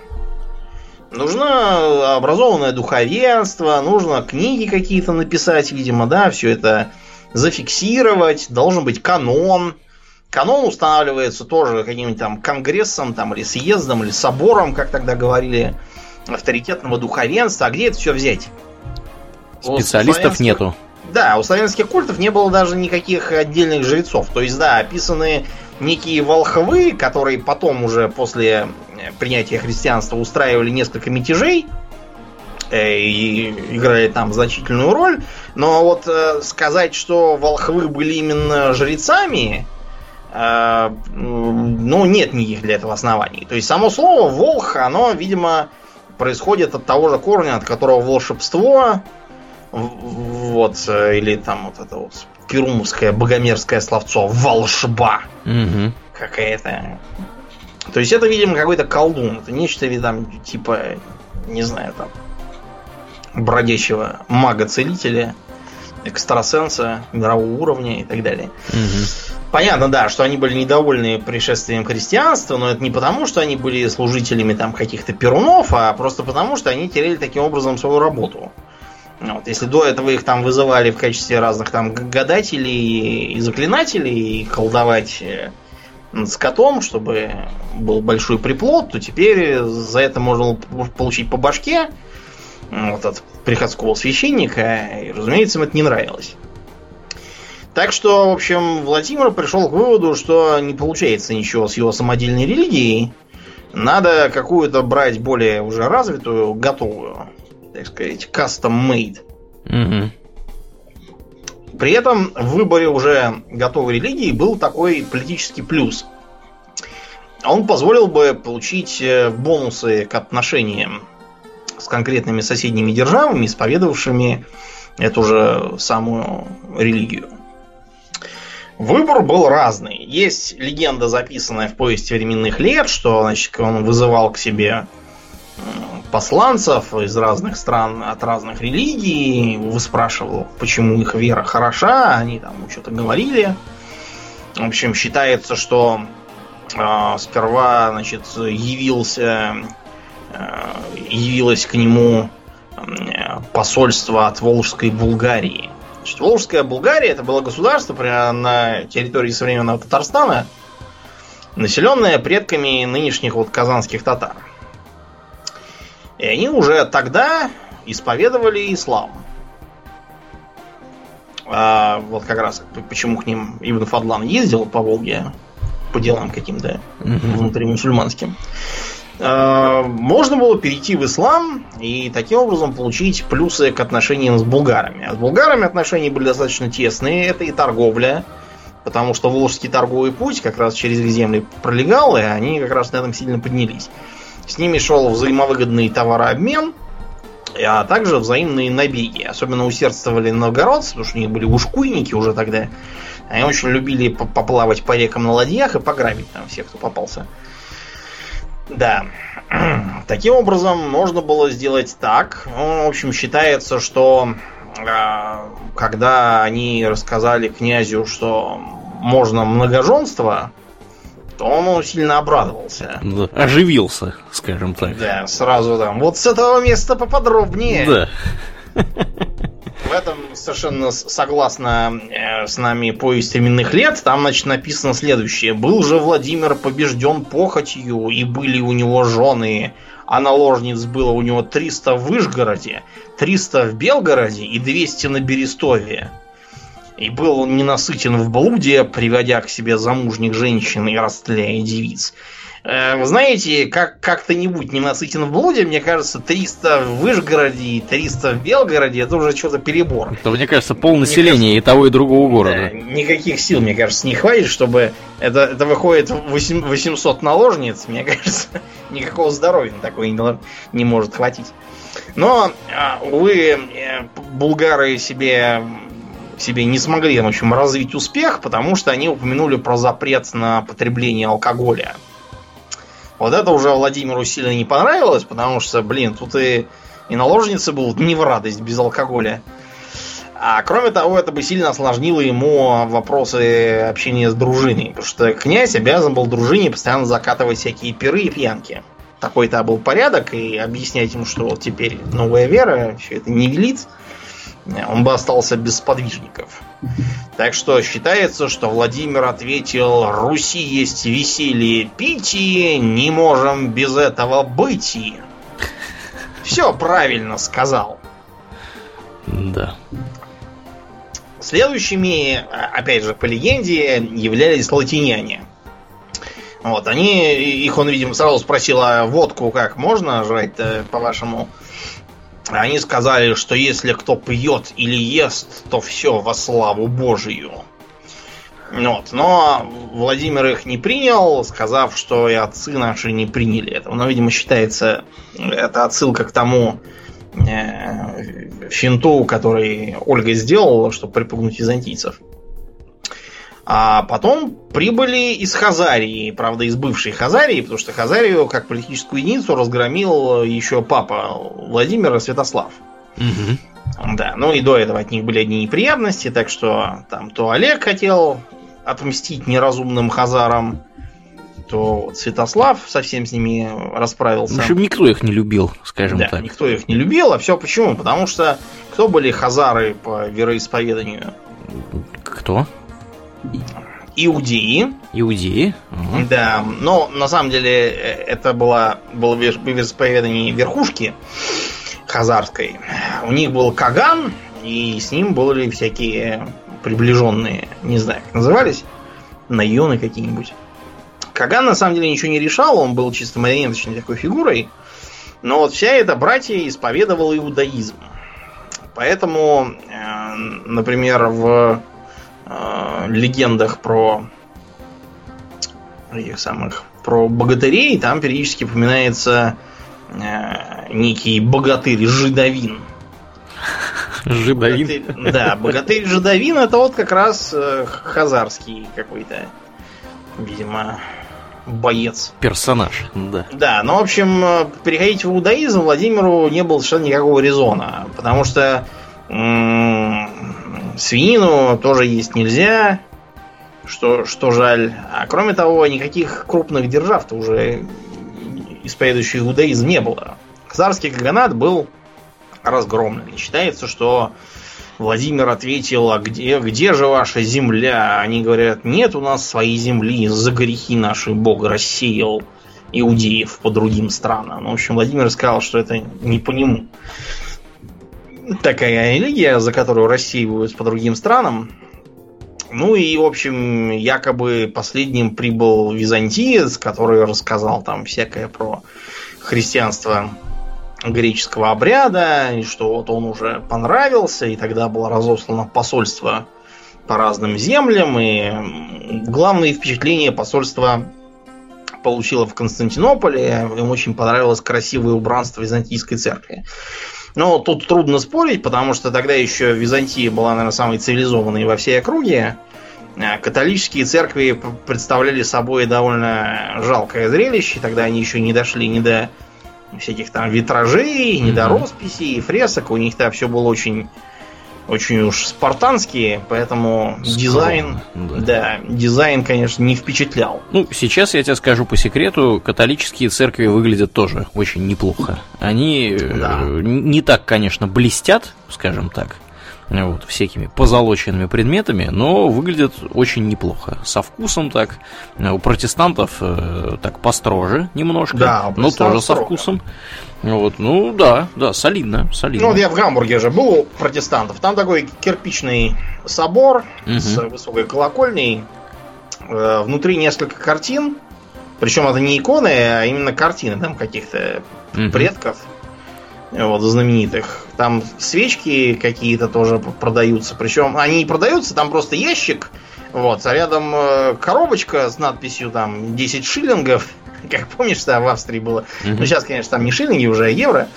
B: Нужно образованное духовенство, нужно книги какие-то написать, видимо, да, все это зафиксировать, должен быть канон. Канон устанавливается тоже каким-нибудь там конгрессом, там, или съездом, или собором, как тогда говорили, авторитетного духовенства. А где это все взять?
A: Специалистов нету.
B: Да, у славянских культов не было даже никаких отдельных жрецов. То есть, да, описаны некие волхвы, которые потом уже после э, принятия христианства устраивали несколько мятежей э, и играли там значительную роль. Но вот э, сказать, что волхвы были именно жрецами, ну, нет никаких для этого оснований. То есть, само слово волх, оно, видимо, происходит от того же корня, от которого волшебство, вот, э, или там вот это вот перумовское богомерзкое словцо волшба угу. какая-то. То есть это, видимо, какой-то колдун. Это нечто там, типа, не знаю, там, бродящего мага-целителя, экстрасенса мирового уровня и так далее. Угу. Понятно, да, что они были недовольны пришествием христианства, но это не потому, что они были служителями там каких-то перунов, а просто потому, что они теряли таким образом свою работу. Вот, если до этого их там вызывали в качестве разных там гадателей и заклинателей и колдовать э, над скотом, чтобы был большой приплод, то теперь за это можно получить по башке вот, от приходского священника, и, разумеется, им это не нравилось. Так что, в общем, Владимир пришел к выводу, что не получается ничего с его самодельной религией. Надо какую-то брать более уже развитую, готовую, так сказать, custom-made.
A: Угу.
B: При этом в выборе уже готовой религии был такой политический плюс. Он позволил бы получить э, бонусы к отношениям с конкретными соседними державами, исповедовавшими эту же самую религию. Выбор был разный. Есть легенда, записанная в повести временных лет, что значит, он вызывал к себе посланцев из разных стран, от разных религий, выспрашивал, почему их вера хороша, они там что-то говорили. В общем, считается, что э, сперва, значит, явился, э, явилось к нему посольство от Волжской Булгарии. Значит, Волжская Булгария это было государство на территории современного Татарстана, населенное предками нынешних вот казанских татар. И они уже тогда исповедовали ислам. А вот как раз почему к ним Ибн Фадлан ездил по Волге по делам каким-то внутримусульманским. А, можно было перейти в ислам и таким образом получить плюсы к отношениям с булгарами. А с булгарами отношения были достаточно тесные. Это и торговля, потому что Волжский торговый путь как раз через их земли пролегал, и они как раз на этом сильно поднялись. С ними шел взаимовыгодный товарообмен, а также взаимные набеги. Особенно усердствовали новгородцы, потому что у них были ушкуйники уже тогда. Они очень любили поплавать по рекам на ладьях и пограбить там всех, кто попался. Да. Таким образом, можно было сделать так. Ну, в общем, считается, что э, когда они рассказали князю, что можно многоженство, то он сильно обрадовался.
A: Да, оживился, скажем так.
B: Да, сразу там. Вот с этого места поподробнее.
A: Да.
B: В этом совершенно согласно э, с нами повесть временных лет. Там, значит, написано следующее. «Был же Владимир побежден похотью, и были у него жены, а наложниц было у него 300 в Вышгороде, 300 в Белгороде и 200 на Берестове. И был он ненасытен в блуде, приводя к себе замужних женщин и растляя девиц. Э, вы знаете, как, как-то-нибудь ненасытен в блуде, мне кажется, 300 в Вышгороде и 300 в Белгороде, это уже что-то перебор.
A: Это, мне кажется, пол населения и того, и другого города. Да,
B: никаких сил, мне кажется, не хватит, чтобы... Это, это выходит 800 наложниц, мне кажется, никакого здоровья на такое не, не может хватить. Но, а, увы, э, булгары себе себе не смогли, в общем, развить успех, потому что они упомянули про запрет на потребление алкоголя. Вот это уже Владимиру сильно не понравилось, потому что, блин, тут и, и наложницы будут не в радость без алкоголя. А кроме того, это бы сильно осложнило ему вопросы общения с дружиной. Потому что князь обязан был дружине постоянно закатывать всякие пиры и пьянки. Такой-то был порядок, и объяснять ему, что вот теперь новая вера, все это не велит он бы остался без сподвижников. Так что считается, что Владимир ответил, Руси есть веселье пити, не можем без этого быть. Все правильно сказал.
A: Да.
B: Следующими, опять же, по легенде, являлись латиняне. Вот, они, их он, видимо, сразу спросил, а водку как можно жрать по-вашему? Они сказали, что если кто пьет или ест, то все во славу Божию. Вот. Но Владимир их не принял, сказав, что и отцы наши не приняли этого. Но, видимо, считается это отсылка к тому э, финту, который Ольга сделала, чтобы припугнуть византийцев. А потом прибыли из Хазарии, правда, из бывшей Хазарии, потому что Хазарию как политическую единицу разгромил еще папа Владимира Святослав. Угу. Да, ну и до этого от них были одни неприятности, так что там то Олег хотел отмстить неразумным хазарам, то Святослав совсем с ними расправился. В
A: общем, никто их не любил, скажем
B: да,
A: так.
B: никто их не любил, а все почему? Потому что кто были хазары по вероисповеданию?
A: Кто?
B: Иудеи.
A: Иудеи?
B: Угу. Да, но на самом деле э, это было, было вероисповедание верхушки хазарской. У них был Каган, и с ним были всякие приближенные, не знаю, как назывались, наионы какие-нибудь. Каган на самом деле ничего не решал, он был чисто марионеточной такой фигурой. Но вот вся эта братья исповедовала иудаизм. Поэтому, э, например, в э, легендах про этих самых про богатырей там периодически упоминается э, некий богатырь Жидовин.
A: Жидовин?
B: Богатырь, да, богатырь Жидовин это вот как раз э, хазарский какой-то, видимо, боец.
A: Персонаж, да.
B: Да, ну, в общем, э, переходить в иудаизм Владимиру не было совершенно никакого резона, потому что м- свинину тоже есть нельзя, что, что жаль. А кроме того, никаких крупных держав-то уже исповедующих иудаизм не было. Царский каганат был разгромлен. И считается, что Владимир ответил, а где, где же ваша земля? Они говорят, нет у нас своей земли, за грехи наши Бог рассеял иудеев по другим странам. Ну, в общем, Владимир сказал, что это не по нему. Такая религия, за которую рассеивают по другим странам. Ну и, в общем, якобы последним прибыл византиец, который рассказал там всякое про христианство греческого обряда, и что вот он уже понравился, и тогда было разослано посольство по разным землям, и главное впечатление посольства получило в Константинополе, им очень понравилось красивое убранство византийской церкви. Но тут трудно спорить, потому что тогда еще Византия была, наверное, самой цивилизованной во всей округе. А католические церкви представляли собой довольно жалкое зрелище. Тогда они еще не дошли ни до всяких там витражей, ни mm-hmm. до росписей, фресок. У них там все было очень очень уж спартанские, поэтому Скромно, дизайн, да. да, дизайн, конечно, не впечатлял.
A: Ну, сейчас я тебе скажу по секрету, католические церкви выглядят тоже очень неплохо. Они да. Э, не так, конечно, блестят, скажем так, вот, всякими позолоченными предметами, но выглядят очень неплохо. Со вкусом так. У протестантов э, так построже немножко, да, но тоже со вкусом. Вот, ну да, да, солидно, солидно.
B: Ну вот я в Гамбурге же был у протестантов. Там такой кирпичный собор угу. с высокой колокольней. Э, внутри несколько картин. Причем это не иконы, а именно картины там каких-то угу. предков вот, знаменитых. Там свечки какие-то тоже продаются. Причем они не продаются, там просто ящик. Вот, а рядом э, коробочка с надписью там 10 шиллингов Как помнишь, что в Австрии было. Угу. Ну, сейчас, конечно, там не шиллинги, уже а евро.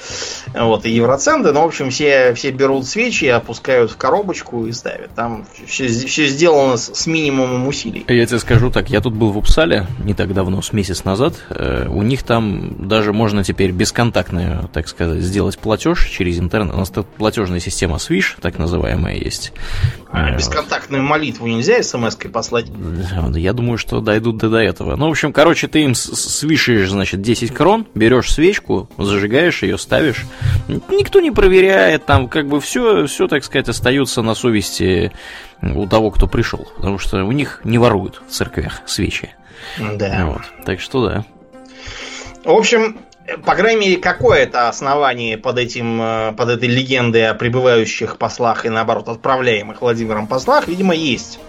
B: Вот, и евроценты. Но, в общем, все, все берут свечи, опускают в коробочку и ставят. Там все, все сделано с, с минимумом усилий.
A: Я тебе скажу так, я тут был в Упсале не так давно, с месяц назад. Э, у них там даже можно теперь бесконтактно, так сказать, сделать платеж через интернет. У нас тут платежная система Swish, так называемая, есть.
B: А, э, бесконтактную молитву нельзя смс-кой послать?
A: Я думаю, что дойдут до этого. Ну, в общем, короче, ты им свишаешь, значит, 10 крон, берешь свечку, зажигаешь ее, ставишь. Никто не проверяет, там как бы все, все, так сказать, остается на совести у того, кто пришел. Потому что у них не воруют в церквях свечи. Да. Вот. Так что да.
B: В общем, по крайней мере, какое-то основание под этим, э, под этой легендой о прибывающих послах и наоборот отправляемых Владимиром послах, видимо, есть.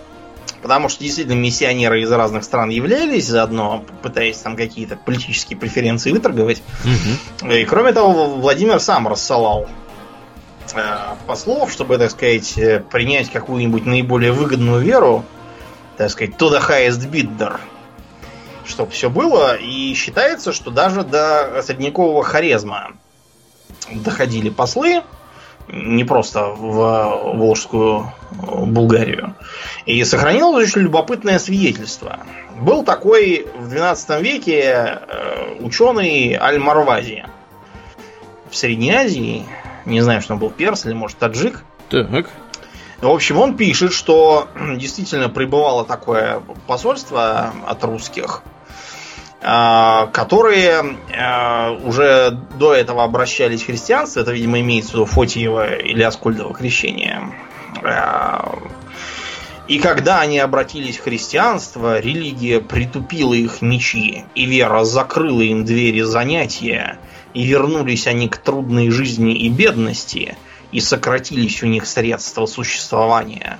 B: Потому что действительно миссионеры из разных стран являлись, заодно пытаясь там какие-то политические преференции выторговать. Угу. И кроме того, Владимир сам рассылал э, послов, чтобы, так сказать, э, принять какую-нибудь наиболее выгодную веру, так сказать, to the highest bidder. Чтобы все было. И считается, что даже до средневекового харезма доходили послы, не просто в Волжскую Булгарию. И сохранилось очень любопытное свидетельство. Был такой в 12 веке э, ученый Аль-Марвази в Средней Азии. Не знаю, что он был перс или, может, таджик. Так. В общем, он пишет, что действительно прибывало такое посольство от русских – которые а, уже до этого обращались в христианство, это, видимо, имеется в виду Фотиева или Аскольдово крещение. А, и когда они обратились в христианство, религия притупила их мечи, и вера закрыла им двери занятия, и вернулись они к трудной жизни и бедности, и сократились у них средства существования.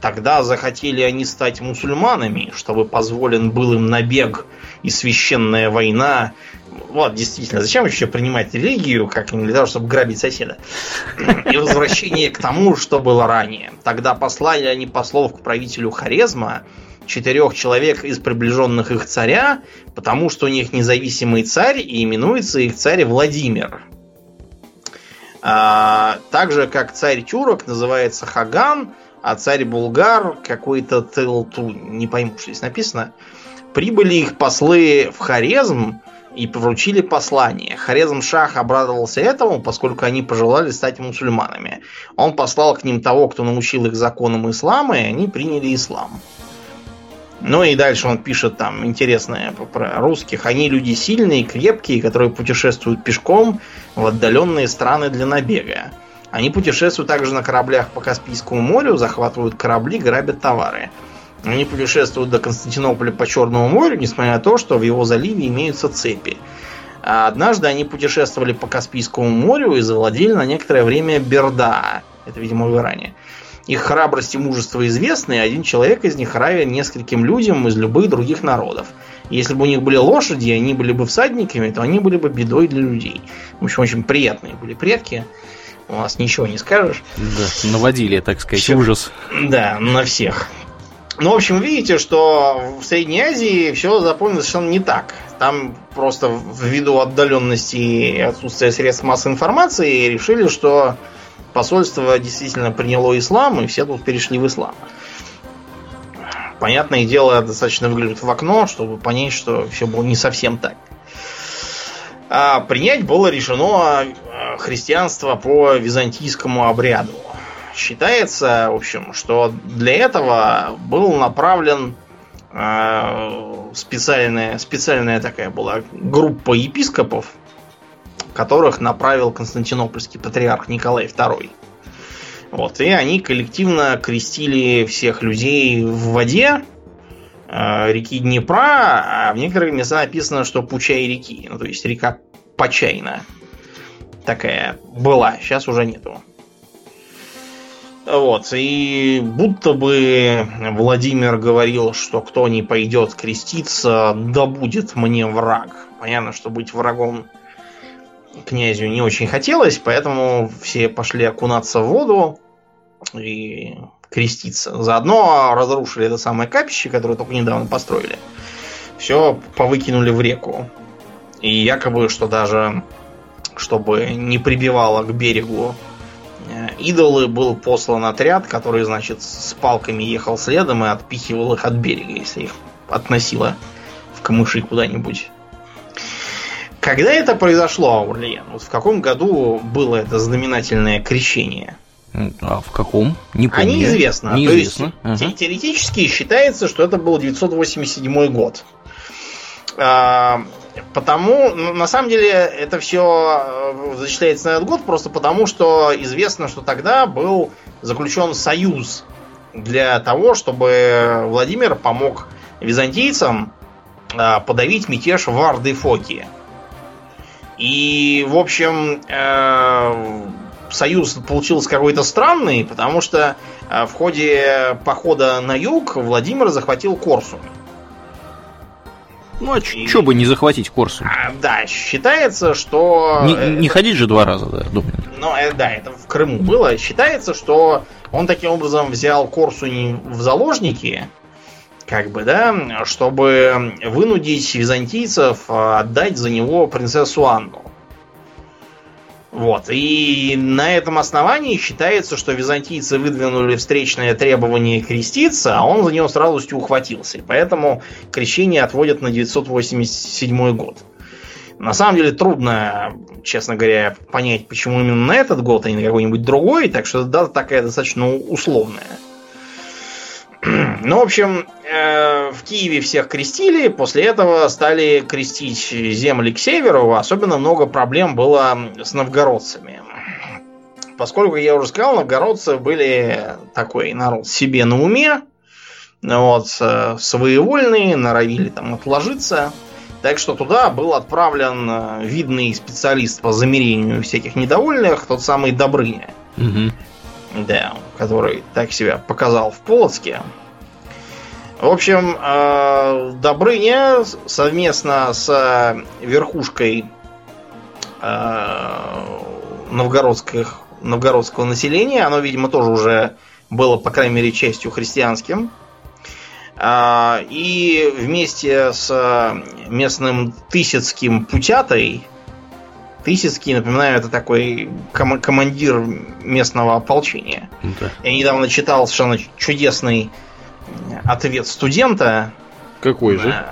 B: Тогда захотели они стать мусульманами, чтобы позволен был им набег и священная война. Вот, действительно, зачем вообще принимать религию, как для того, чтобы грабить соседа? И возвращение к тому, что было ранее. Тогда послали они послов к правителю Хорезма, четырех человек из приближенных их царя, потому что у них независимый царь и именуется их царь Владимир. А, так же, как царь Тюрок называется Хаган, а царь Булгар какой-то Телту, не пойму, что здесь написано, прибыли их послы в Хорезм и вручили послание. Хорезм Шах обрадовался этому, поскольку они пожелали стать мусульманами. Он послал к ним того, кто научил их законам ислама, и они приняли ислам. Ну и дальше он пишет там интересное про русских. Они люди сильные, крепкие, которые путешествуют пешком в отдаленные страны для набега. Они путешествуют также на кораблях по Каспийскому морю, захватывают корабли, грабят товары. Они путешествуют до Константинополя по Черному морю, несмотря на то, что в его заливе имеются цепи. А однажды они путешествовали по Каспийскому морю и завладели на некоторое время Берда. Это, видимо, в Иране. Их храбрость и мужество известны, и один человек из них равен нескольким людям из любых других народов. Если бы у них были лошади, и они были бы всадниками, то они были бы бедой для людей. В общем, очень приятные были предки. У нас ничего не скажешь.
A: Да, наводили, так сказать, Все, ужас.
B: Да, на всех. Ну, в общем, видите, что в Средней Азии все запомнилось совершенно не так. Там просто ввиду отдаленности и отсутствия средств массовой информации решили, что посольство действительно приняло ислам, и все тут перешли в ислам. Понятное дело, достаточно выглядит в окно, чтобы понять, что все было не совсем так. А принять было решено э, христианство по византийскому обряду. Считается, в общем, что для этого был направлен э, специальная, специальная такая была группа епископов, которых направил Константинопольский патриарх Николай II. Вот, и они коллективно крестили всех людей в воде э, реки Днепра, а в некоторых местах написано, что Пучай реки, ну, то есть река Почайна. Такая была, сейчас уже нету. Вот, и будто бы Владимир говорил, что кто не пойдет креститься, да будет мне враг. Понятно, что быть врагом князю не очень хотелось, поэтому все пошли окунаться в воду и креститься. Заодно разрушили это самое капище, которое только недавно построили. Все повыкинули в реку. И якобы, что даже чтобы не прибивало к берегу идолы, был послан отряд, который, значит, с палками ехал следом и отпихивал их от берега, если их относило в камыши куда-нибудь. Когда это произошло, Аурлиен? Вот в каком году было это знаменательное крещение?
A: А в каком? Не помню.
B: А неизвестно.
A: неизвестно.
B: То есть, ага. теоретически считается, что это был 987 год. Потому, ну, на самом деле, это все э, зачисляется на этот год просто потому, что известно, что тогда был заключен союз для того, чтобы Владимир помог византийцам а, подавить мятеж в Ардефоке. И, в общем, э, союз получился какой-то странный, потому что э, в ходе похода на юг Владимир захватил Корсунь.
A: Ну, а и... что бы не захватить Корсунь? А,
B: да, считается, что...
A: Не, э, не ходить же два раза, да, думаю.
B: Ну, э, да, это в Крыму было. Считается, что он таким образом взял Корсунь в заложники, как бы, да, чтобы вынудить византийцев а, отдать за него принцессу Анну. Вот. И на этом основании считается, что византийцы выдвинули встречное требование креститься, а он за него с радостью ухватился. И поэтому крещение отводят на 987 год. На самом деле трудно, честно говоря, понять, почему именно на этот год, а не на какой-нибудь другой, так что дата такая достаточно условная. Ну, в общем, э, в Киеве всех крестили, после этого стали крестить земли к северу, особенно много проблем было с новгородцами. Поскольку, я уже сказал, новгородцы были такой народ себе на уме, вот, своевольные, норовили там отложиться. Так что туда был отправлен э, видный специалист по замерению всяких недовольных, тот самый Добрыня. Угу. Да, который так себя показал в Полоцке. В общем, э, Добрыня совместно с верхушкой э, новгородских, новгородского населения, оно, видимо, тоже уже было, по крайней мере, частью христианским, э, и вместе с местным Тысяцким Путятой, Тысяцкий, напоминаю, это такой ком- командир местного ополчения.
A: Да.
B: Я недавно читал совершенно чудесный ответ студента.
A: Какой же?
B: Э,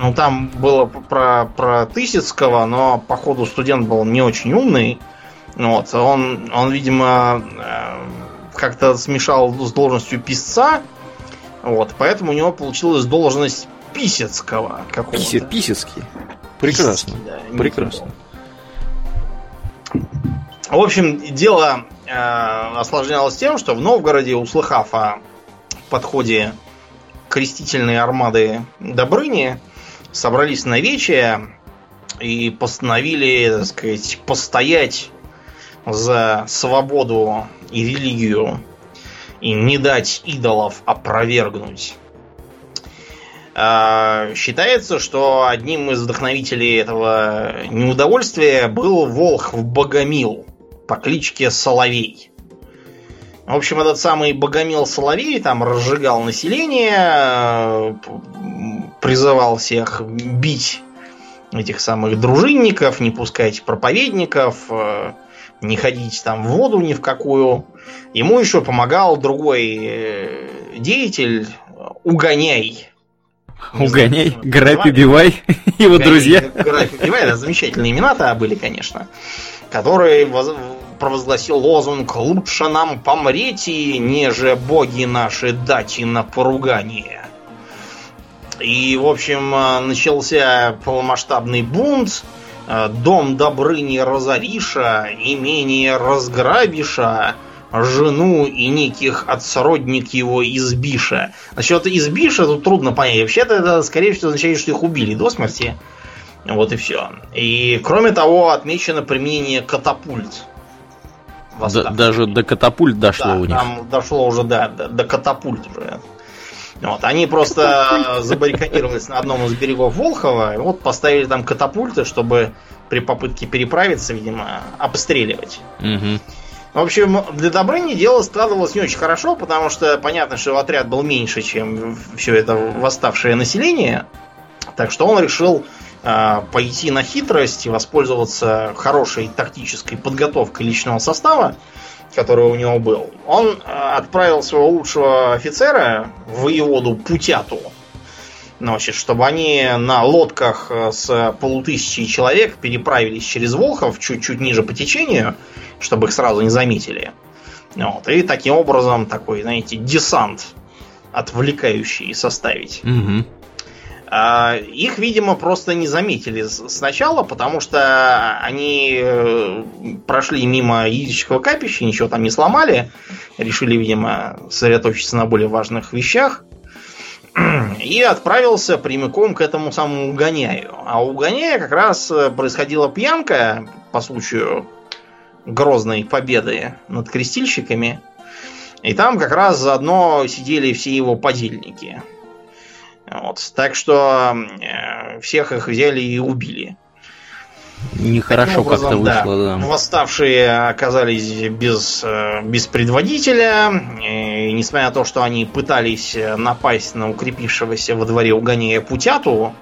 B: Ну, там было про, про Тысяцкого, но, походу, студент был не очень умный. Вот, он, он видимо, э, как-то смешал с должностью писца. Вот, поэтому у него получилась должность Писецкого какого-то.
A: Писе- Писецкий. Прекрасно.
B: Писецкий, да,
A: Прекрасно.
B: В общем, дело э, осложнялось тем, что в Новгороде, услыхав о подходе крестительной армады Добрыни, собрались на вече и постановили, так сказать, постоять за свободу и религию и не дать идолов опровергнуть. А, Считается, что одним из вдохновителей этого неудовольствия был Волхв Богомил по кличке Соловей. В общем, этот самый Богомил Соловей там разжигал население, э, призывал всех бить этих самых дружинников, не пускать проповедников, э, не ходить там в воду ни в какую. Ему еще помогал другой э, деятель Угоняй. Знаю,
A: Угоняй,
B: его
A: грабь, убивай. Его друзья.
B: Граф убивай, да, замечательные имена-то были, конечно. Который воз- провозгласил лозунг «Лучше нам помрете, неже боги наши дати на поругание». И, в общем, э, начался полномасштабный бунт. Э, Дом Добрыни разориша, имение разграбиша, жену и неких отсродник его избиша. Насчет избиша тут трудно понять. Вообще-то это, скорее всего, означает, что их убили до смерти. Вот и все. И, кроме того, отмечено применение катапульт.
A: Да-
B: Восставших.
A: Даже до катапульт дошло
B: Да,
A: у них.
B: Там дошло уже, да, до, до катапульт уже. Вот, они просто забаррикадировались на одном из берегов Волхова, и вот поставили там катапульты, чтобы при попытке переправиться, видимо, обстреливать.
A: Мгм.
B: В общем, для Добрыни дело складывалось не очень хорошо, потому что понятно, что отряд был меньше, чем все это восставшее население. Так что он решил пойти на хитрость и воспользоваться хорошей тактической подготовкой личного состава, который у него был. Он э, отправил своего лучшего офицера, воеводу Путяту, значит, чтобы они на лодках э, с полутысячей человек переправились через Волхов чуть-чуть ниже по течению, чтобы их сразу не заметили. Вот, и таким образом такой, знаете, десант отвлекающий составить.
A: Мгм.
B: А, Их, видимо, просто не заметили сначала, потому что они э, прошли мимо Идического капища, ничего там не сломали. Решили, видимо, сосредоточиться на более важных вещах. И отправился прямиком к этому самому Угоняю. А у Угоняя как раз э, происходила пьянка по случаю грозной победы над крестильщиками. И там как раз заодно сидели все его подельники. Вот. Так что э, всех их взяли и убили.
A: Нехорошо как-то
B: образом, да,
A: вышло, да.
B: Восставшие оказались без, э, без предводителя. И, несмотря на то, что они пытались э, напасть на укрепившегося во дворе угоняя Путяту,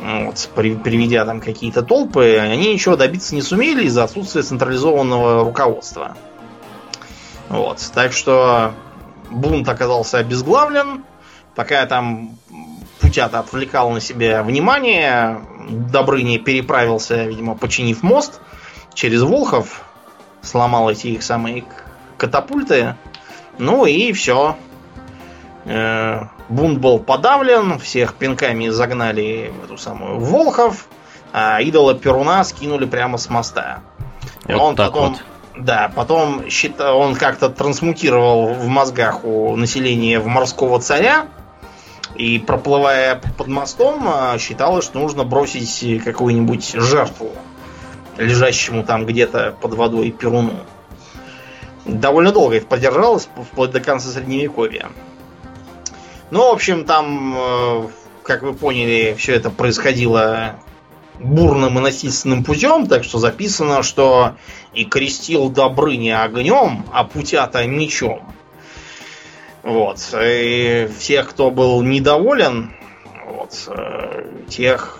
B: вот, при- приведя там какие-то толпы, они ничего добиться не сумели из-за отсутствия централизованного руководства. Вот. Так что бунт оказался обезглавлен. Пока там Путята отвлекал на себя внимание, Добрыня переправился, видимо, починив мост через Волхов, сломал эти их самые катапульты. Ну и все. Бунт был подавлен, всех пинками загнали в эту самую Волхов, а идола Перуна скинули прямо с моста.
A: Вот
B: он
A: так
B: потом,
A: вот.
B: да, потом счита- он как-то трансмутировал в мозгах у населения в морского царя. И проплывая под мостом, а, считалось, что нужно бросить какую-нибудь жертву лежащему там где-то под водой Перуну. довольно долго это продержалось, вплоть до конца Средневековья. Ну, в общем, там, э, как вы поняли, все это происходило бурным и насильственным путем, так что записано, что и крестил Добрыни огнем, а путята мечом. Вот. И всех, кто был недоволен, вот, э, тех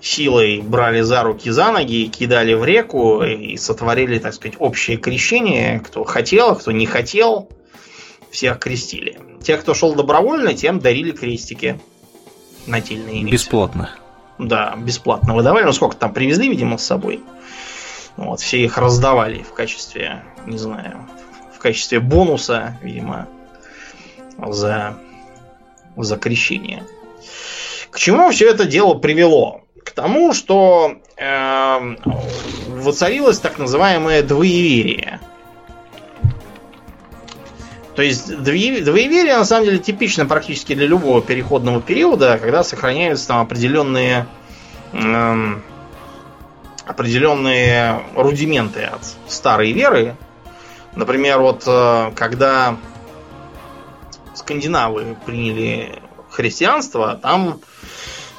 B: силой брали за руки, за ноги, кидали в реку и сотворили, так сказать, общее крещение. Кто хотел, кто не хотел, всех крестили. Тех, кто шел добровольно, тем дарили крестики нательные.
A: Бесплатно.
B: Да, бесплатно выдавали. Ну, сколько там привезли, видимо, с собой. Вот, все их раздавали в качестве, не знаю, качестве бонуса, видимо, за, за крещение. К чему все это дело привело? К тому, что э, воцарилось так называемое двоеверие. То есть двоеверие на самом деле типично практически для любого переходного периода, когда сохраняются там определенные э, определенные рудименты от старой веры. Например, вот э, когда скандинавы приняли христианство, там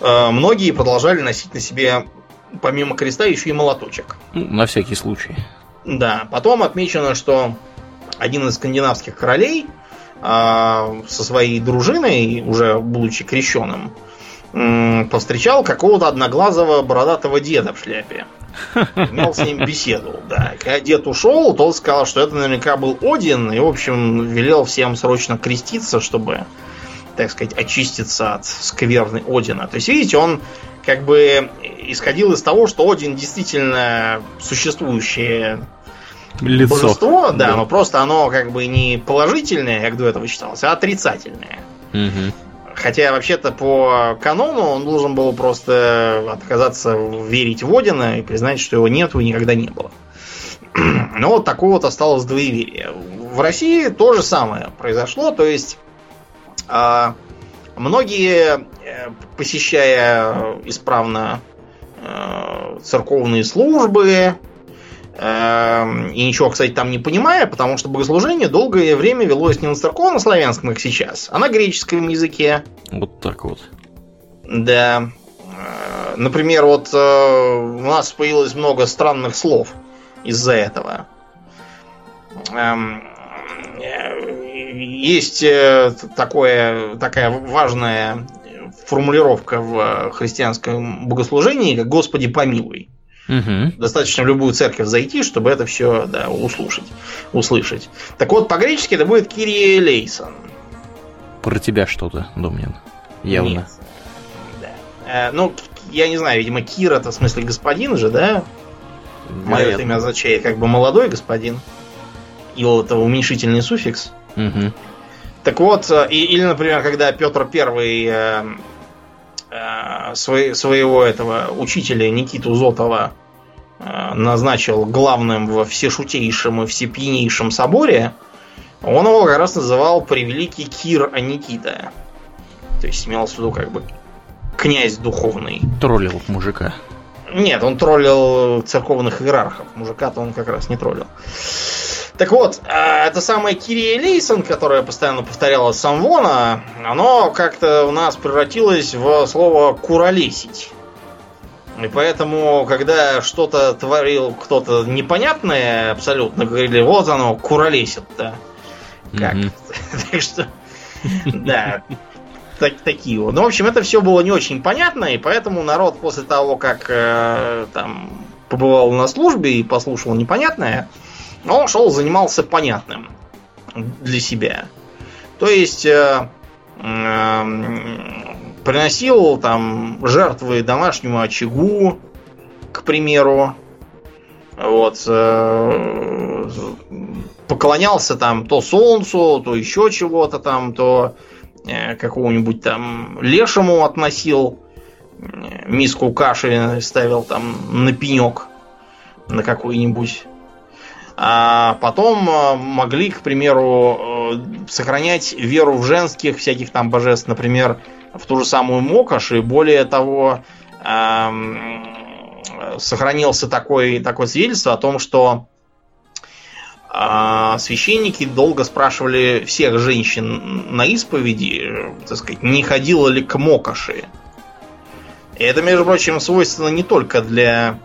B: э, многие продолжали носить на себе помимо креста еще и молоточек.
A: Ну, на всякий случай.
B: Да, потом отмечено, что один из скандинавских королей э, со своей дружиной, уже будучи крещенным, повстречал какого-то одноглазого бородатого деда в шляпе. Имел с ним беседу, да. Когда дед ушел, тот сказал, что это наверняка был Один, и, в общем, велел всем срочно креститься, чтобы, так сказать, очиститься от скверны Одина. То есть, видите, он как бы исходил из того, что Один действительно существующее Лицо. божество, да, да, но просто оно как бы не положительное, как до этого считалось, а отрицательное. Угу. Хотя вообще-то по канону он должен был просто отказаться верить в Одина и признать, что его нет и никогда не было. Но вот такое вот осталось двоеверие. В России то же самое произошло, то есть э, многие, э, посещая исправно э, церковные службы, и ничего, кстати, там не понимая, потому что богослужение долгое время велось не на церковно-славянском, как сейчас, а на греческом языке.
A: Вот так вот.
B: Да. Э, например, вот э, у нас появилось много странных слов из-за этого. Эм, э, есть такое, такая важная формулировка в христианском богослужении, как «Господи помилуй». Угу. Достаточно в любую церковь зайти, чтобы это все да, услышать, услышать. Так вот, по-гречески это будет Кирия Лейсон.
A: Про тебя что-то, Домнин. Явно. Нет.
B: Да. Э, ну, я не знаю, видимо, Кир это в смысле господин же, да? Мое имя означает как бы молодой господин. Ил это уменьшительный суффикс. Угу. Так вот, э, и, или, например, когда Петр Первый Э, своего этого учителя Никиту Зотова э, назначил главным во всешутейшем и всепьянейшем соборе, он его как раз называл превеликий Кир Аникита. То есть имелось в виду как бы князь духовный.
A: Троллил мужика.
B: Нет, он троллил церковных иерархов. Мужика-то он как раз не троллил. Так вот, а, это самое Кирия Лейсон, которая постоянно повторяла Самвона, оно как-то у нас превратилось в слово «куролесить». И поэтому, когда что-то творил кто-то непонятное, абсолютно говорили, вот оно, куролесит-то. Как? Так что, да, так, такие вот. Ну, в общем, это все было не очень понятно, и поэтому народ после того, как э, там побывал на службе и послушал непонятное, он шел, занимался понятным для себя. То есть э, э, приносил там жертвы домашнему очагу, к примеру. Вот. Э, поклонялся там то солнцу, то еще чего-то там, то э, какому-нибудь там лешему относил э, миску каши ставил там на пенек на какой-нибудь а потом э, могли, к примеру, э, сохранять веру в женских всяких там божеств, например, в ту же самую Мокаш, и более того, сохранился такой, такое свидетельство о том, что А священники долго спрашивали всех женщин на исповеди, так сказать, не ходила ли к мокоши. И это, между прочим, свойственно не только для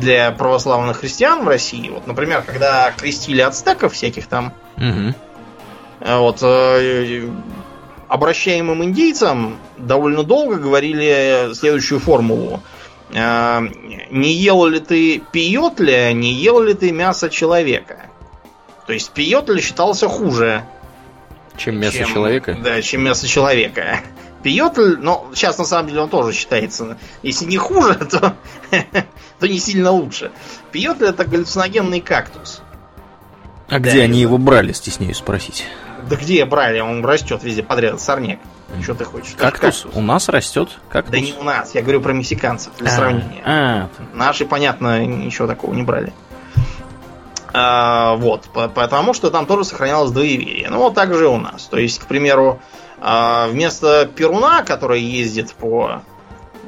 B: для православных христиан в России. Вот, например, когда крестили ацтеков всяких там, угу. вот, э, обращаемым индейцам довольно долго говорили следующую формулу. Э, не ел ли ты пиотля, не ел ли ты мясо человека? То есть пиотля считался хуже.
A: Чем мясо чем, человека?
B: Да, чем мясо человека. Пиотль, но сейчас на самом деле он тоже считается, если не хуже, то, то не сильно лучше. Пиотль это галлюциногенный кактус.
A: А да, где они его брали, стесняюсь спросить?
B: Да где брали? Он растет везде подряд, сорняк. Что ты хочешь?
A: Кактус? кактус? У нас растет кактус?
B: Да не у нас, я говорю про мексиканцев, для а, сравнения. А. Наши, понятно, ничего такого не брали. А, вот, потому что там тоже сохранялось двоеверие. Ну, вот так же и у нас. То есть, к примеру, а вместо Перуна, который ездит по,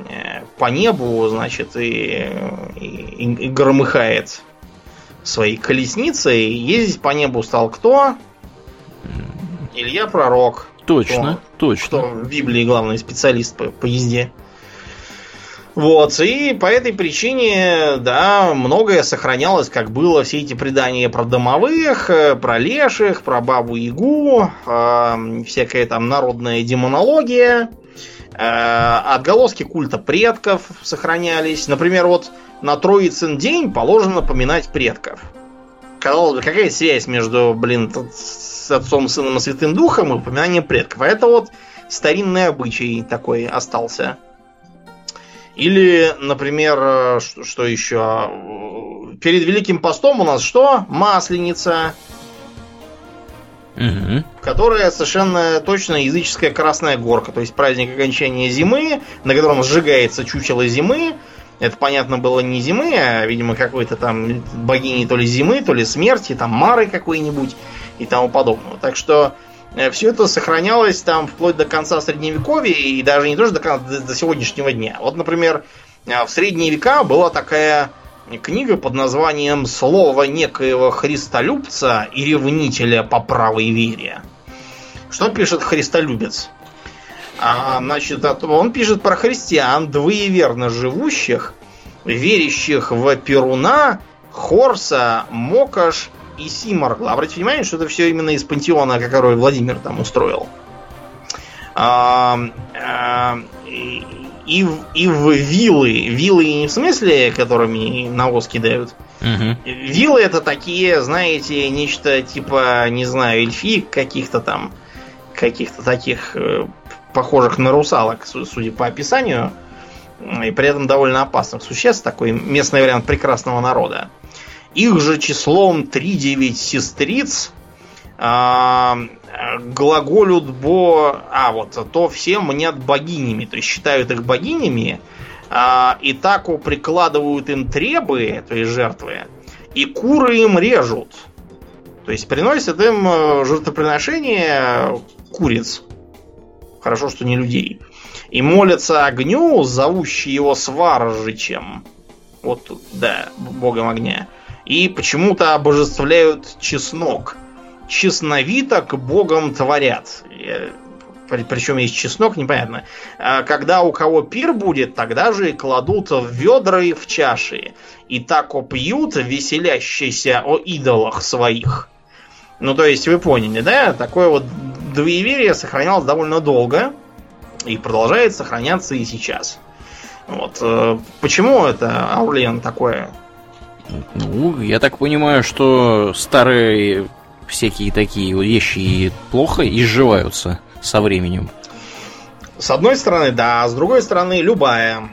B: э, по небу, значит, и, и, и громыхает своей колесницей, ездить по небу стал кто? Илья Пророк.
A: Точно,
B: кто,
A: точно.
B: Кто в Библии главный специалист по, по езде. Вот, и по этой причине, да, многое сохранялось, как было, все эти предания про домовых, э, про леших, про бабу-ягу, э, всякая там народная демонология, э, отголоски культа предков сохранялись. Например, вот на Троицын день положено поминать предков. Казалось бы, какая связь между, блин, с Отцом, Сыном и Святым Духом и упоминанием предков? А это вот старинный обычай такой остался. Или, например, э, что, что еще? Перед Великим постом у нас что? Масленица. Угу. Которая совершенно точно языческая красная горка. То есть праздник окончания зимы, на котором сжигается чучело зимы. Это, понятно, было не зимы, а, видимо, какой-то там богини то ли зимы, то ли смерти, там Мары какой-нибудь и тому подобного. Так что все это сохранялось там вплоть до конца средневековья и даже не тоже до, до, до сегодняшнего дня. Вот, например, э, в средние века была такая книга под названием «Слово некоего христолюбца и ревнителя по правой вере». Что пишет христолюбец? А, значит, он пишет про христиан, двоеверно живущих, верящих в Перуна, Хорса, Мокаш и Симоргла. Обратите внимание, что это все именно из пантеона, который Владимир там устроил. А, а, и, и в виллы. Виллы не в смысле, которыми на воз кидают. Угу. Виллы это такие, знаете, нечто типа, не знаю, эльфик каких-то там, каких-то таких э, похожих на русалок, судя по описанию, и при этом довольно опасных существ, такой местный вариант прекрасного народа. Их же числом 3-9 сестриц а, глаголют бо... А, вот, то все мнят богинями, то есть считают их богинями, а, и таку прикладывают им требы, то есть жертвы, и куры им режут. То есть приносят им э, жертвоприношение куриц. Хорошо, что не людей. И молятся огню, зовущий его сваржичем. Вот, да, богом огня и почему-то обожествляют чеснок. Чесновиток богом творят. Причем есть чеснок, непонятно. А когда у кого пир будет, тогда же кладут в ведра и в чаши. И так пьют, веселящиеся о идолах своих. Ну, то есть, вы поняли, да? Такое вот двоеверие сохранялось довольно долго. И продолжает сохраняться и сейчас. Вот. Э, почему это Аурлиен такое
A: ну, я так понимаю, что старые всякие такие вещи плохо изживаются со временем.
B: С одной стороны, да, а с другой стороны, любая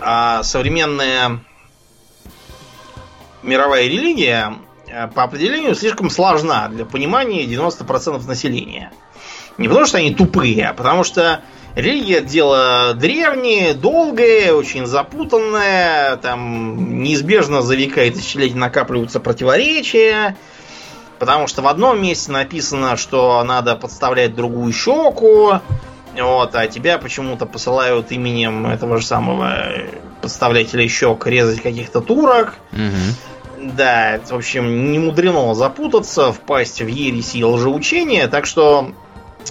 B: а современная мировая религия э, по определению слишком сложна для понимания 90% населения. Не потому что они тупые, а потому что Религия дело древнее, долгое, очень запутанное, там неизбежно за века и тысячелетия накапливаются противоречия, потому что в одном месте написано, что надо подставлять другую щеку, вот, а тебя почему-то посылают именем этого же самого подставлятеля щек резать каких-то турок. Угу. Да, в общем, не мудрено запутаться, впасть в ересь и лжеучение, так что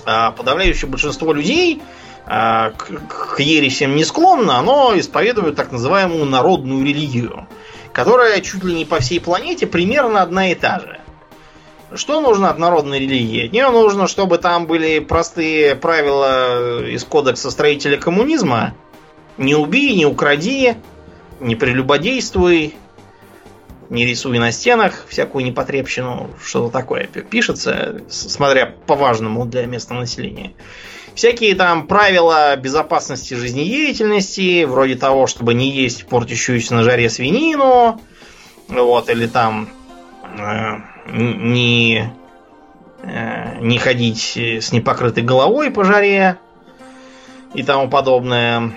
B: а, подавляющее большинство людей к, к ересям не склонно, оно исповедует так называемую народную религию, которая чуть ли не по всей планете примерно одна и та же. Что нужно от народной религии? От нее нужно, чтобы там были простые правила из кодекса строителя коммунизма. Не убей, не укради, не прелюбодействуй, не рисуй на стенах всякую непотребщину, что-то такое пишется, смотря по важному для местного населения. Всякие там правила безопасности жизнедеятельности, вроде того, чтобы не есть портящуюся на жаре свинину, вот, или там э, не, э, не ходить с непокрытой головой по жаре и тому подобное.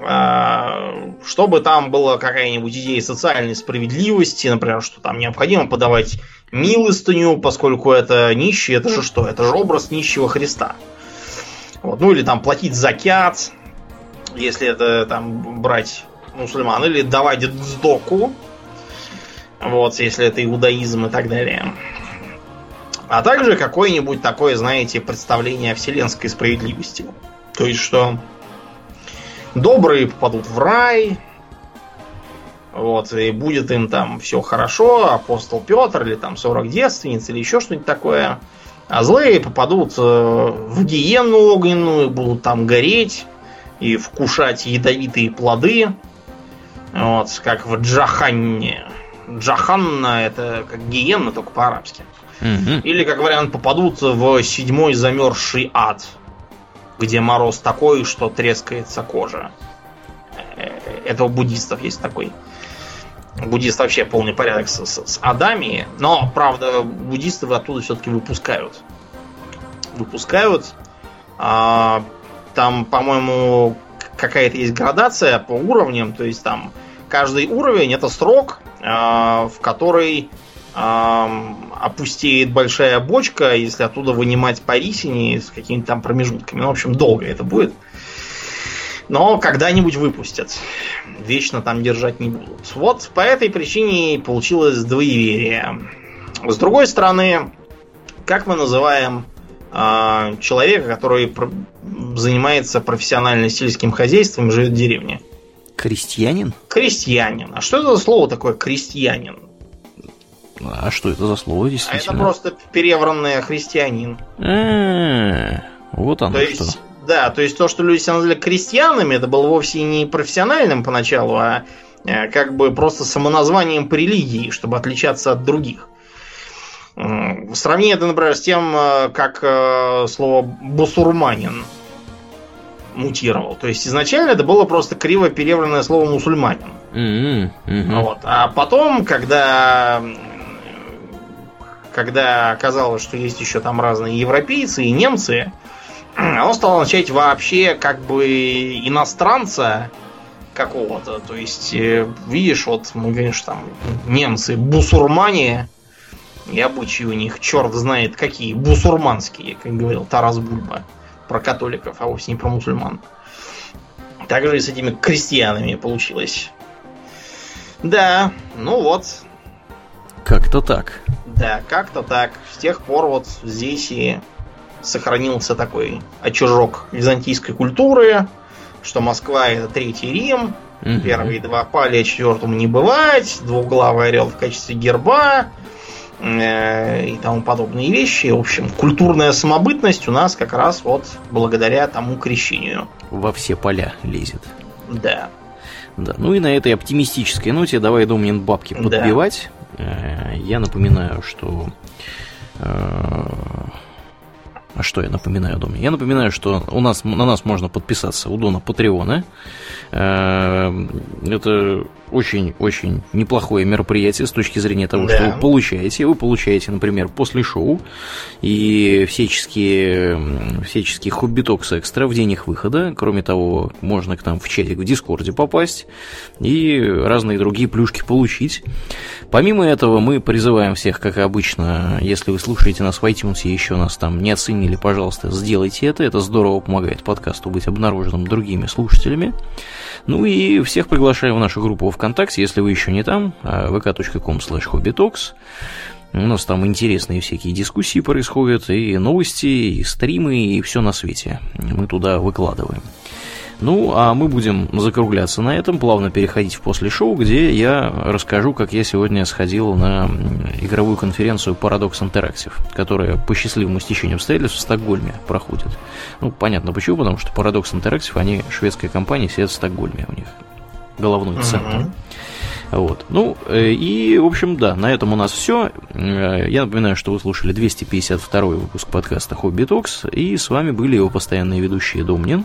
B: А, чтобы там была какая-нибудь идея социальной справедливости, например, что там необходимо подавать милостыню, поскольку это нищий, это же что? Это же образ нищего Христа. Вот. Ну или там платить закят, если это там брать мусульман, или давать сдоку, вот, если это иудаизм и так далее. А также какое-нибудь такое, знаете, представление о вселенской справедливости. То есть, что добрые попадут в рай, вот, и будет им там все хорошо, апостол Петр, или там 40 девственниц, или еще что-нибудь такое. А злые попадут э, в гиену огненную, будут там гореть и вкушать ядовитые плоды. Вот, как в Джаханне. Джаханна это как гиенна, только по-арабски. Угу. Или, как вариант, попадут в седьмой замерзший ад где мороз такой, что трескается кожа. Э, это у буддистов есть такой. Буддист вообще полный порядок с, с, с адами, но, правда, буддисты оттуда все-таки выпускают. Выпускают. А, там, по-моему, какая-то есть градация по уровням, то есть там каждый уровень это срок, а, в который опустеет большая бочка, если оттуда вынимать по рисине с какими-то там промежутками. Ну, в общем, долго это будет. Но когда-нибудь выпустят. Вечно там держать не будут. Вот по этой причине получилось двоеверие. С другой стороны, как мы называем э, человека, который про- занимается профессионально сельским хозяйством и живет в деревне?
A: Крестьянин?
B: Крестьянин. А что это за слово такое крестьянин?
A: А что это за слово действительно?
B: А это просто перевранный христианин.
A: Вот оно
B: то
A: что.
B: Есть, да, то есть то, что люди себя назвали крестьянами, это было вовсе не профессиональным поначалу, а э, как бы просто самоназванием по религии, чтобы отличаться от других. Сравни это, например, с тем, э, как э, слово бусурманин мутировал. То есть изначально это было просто криво перевранное слово мусульманин.
A: Mm-hmm. Mm-hmm.
B: Вот. А потом, когда когда оказалось, что есть еще там разные европейцы и немцы, оно стало означать вообще как бы иностранца какого-то. То есть, э, видишь, вот мы говорим, что там немцы, бусурмане, и обычаи у них черт знает какие, бусурманские, как говорил Тарас Бульба про католиков, а вовсе не про мусульман. Также и с этими крестьянами получилось. Да, ну вот.
A: Как-то так.
B: Да, как-то так. С тех пор вот здесь и сохранился такой очажок византийской культуры, что Москва это Третий Рим, угу. первые два пали, четвертому не бывать, двуглавый орел в качестве герба э, и тому подобные вещи. В общем, культурная самобытность у нас как раз вот благодаря тому крещению.
A: Во все поля лезет.
B: Да.
A: Да, ну и на этой оптимистической ноте давай, Домнин, бабки подбивать. Да. Э, я напоминаю, что... А что я напоминаю, Домнин? Я напоминаю, что у нас, на нас можно подписаться у Дона Патреона. Э, это очень-очень неплохое мероприятие с точки зрения того, да. что вы получаете. Вы получаете, например, после шоу и всяческие, всяческие Hobby Talks Extra в день их выхода. Кроме того, можно к нам в чатик в Дискорде попасть и разные другие плюшки получить. Помимо этого, мы призываем всех, как и обычно, если вы слушаете нас в iTunes и еще нас там не оценили деле, пожалуйста, сделайте это. Это здорово помогает подкасту быть обнаруженным другими слушателями. Ну и всех приглашаю в нашу группу ВКонтакте, если вы еще не там, vk.com slash. У нас там интересные всякие дискуссии происходят, и новости, и стримы, и все на свете. Мы туда выкладываем. Ну, а мы будем закругляться на этом, плавно переходить в после шоу, где я расскажу, как я сегодня сходил на игровую конференцию Paradox Interactive, которая по счастливому стечению обстоятельств в Стокгольме проходит. Ну, понятно почему, потому что Paradox Interactive, они шведская компания, сидят в Стокгольме у них головной центр. Uh-huh. Вот. Ну, э, и, в общем, да, на этом у нас все. Э, я напоминаю, что вы слушали 252 выпуск подкаста Хобби Токс, и с вами были его постоянные ведущие Домнин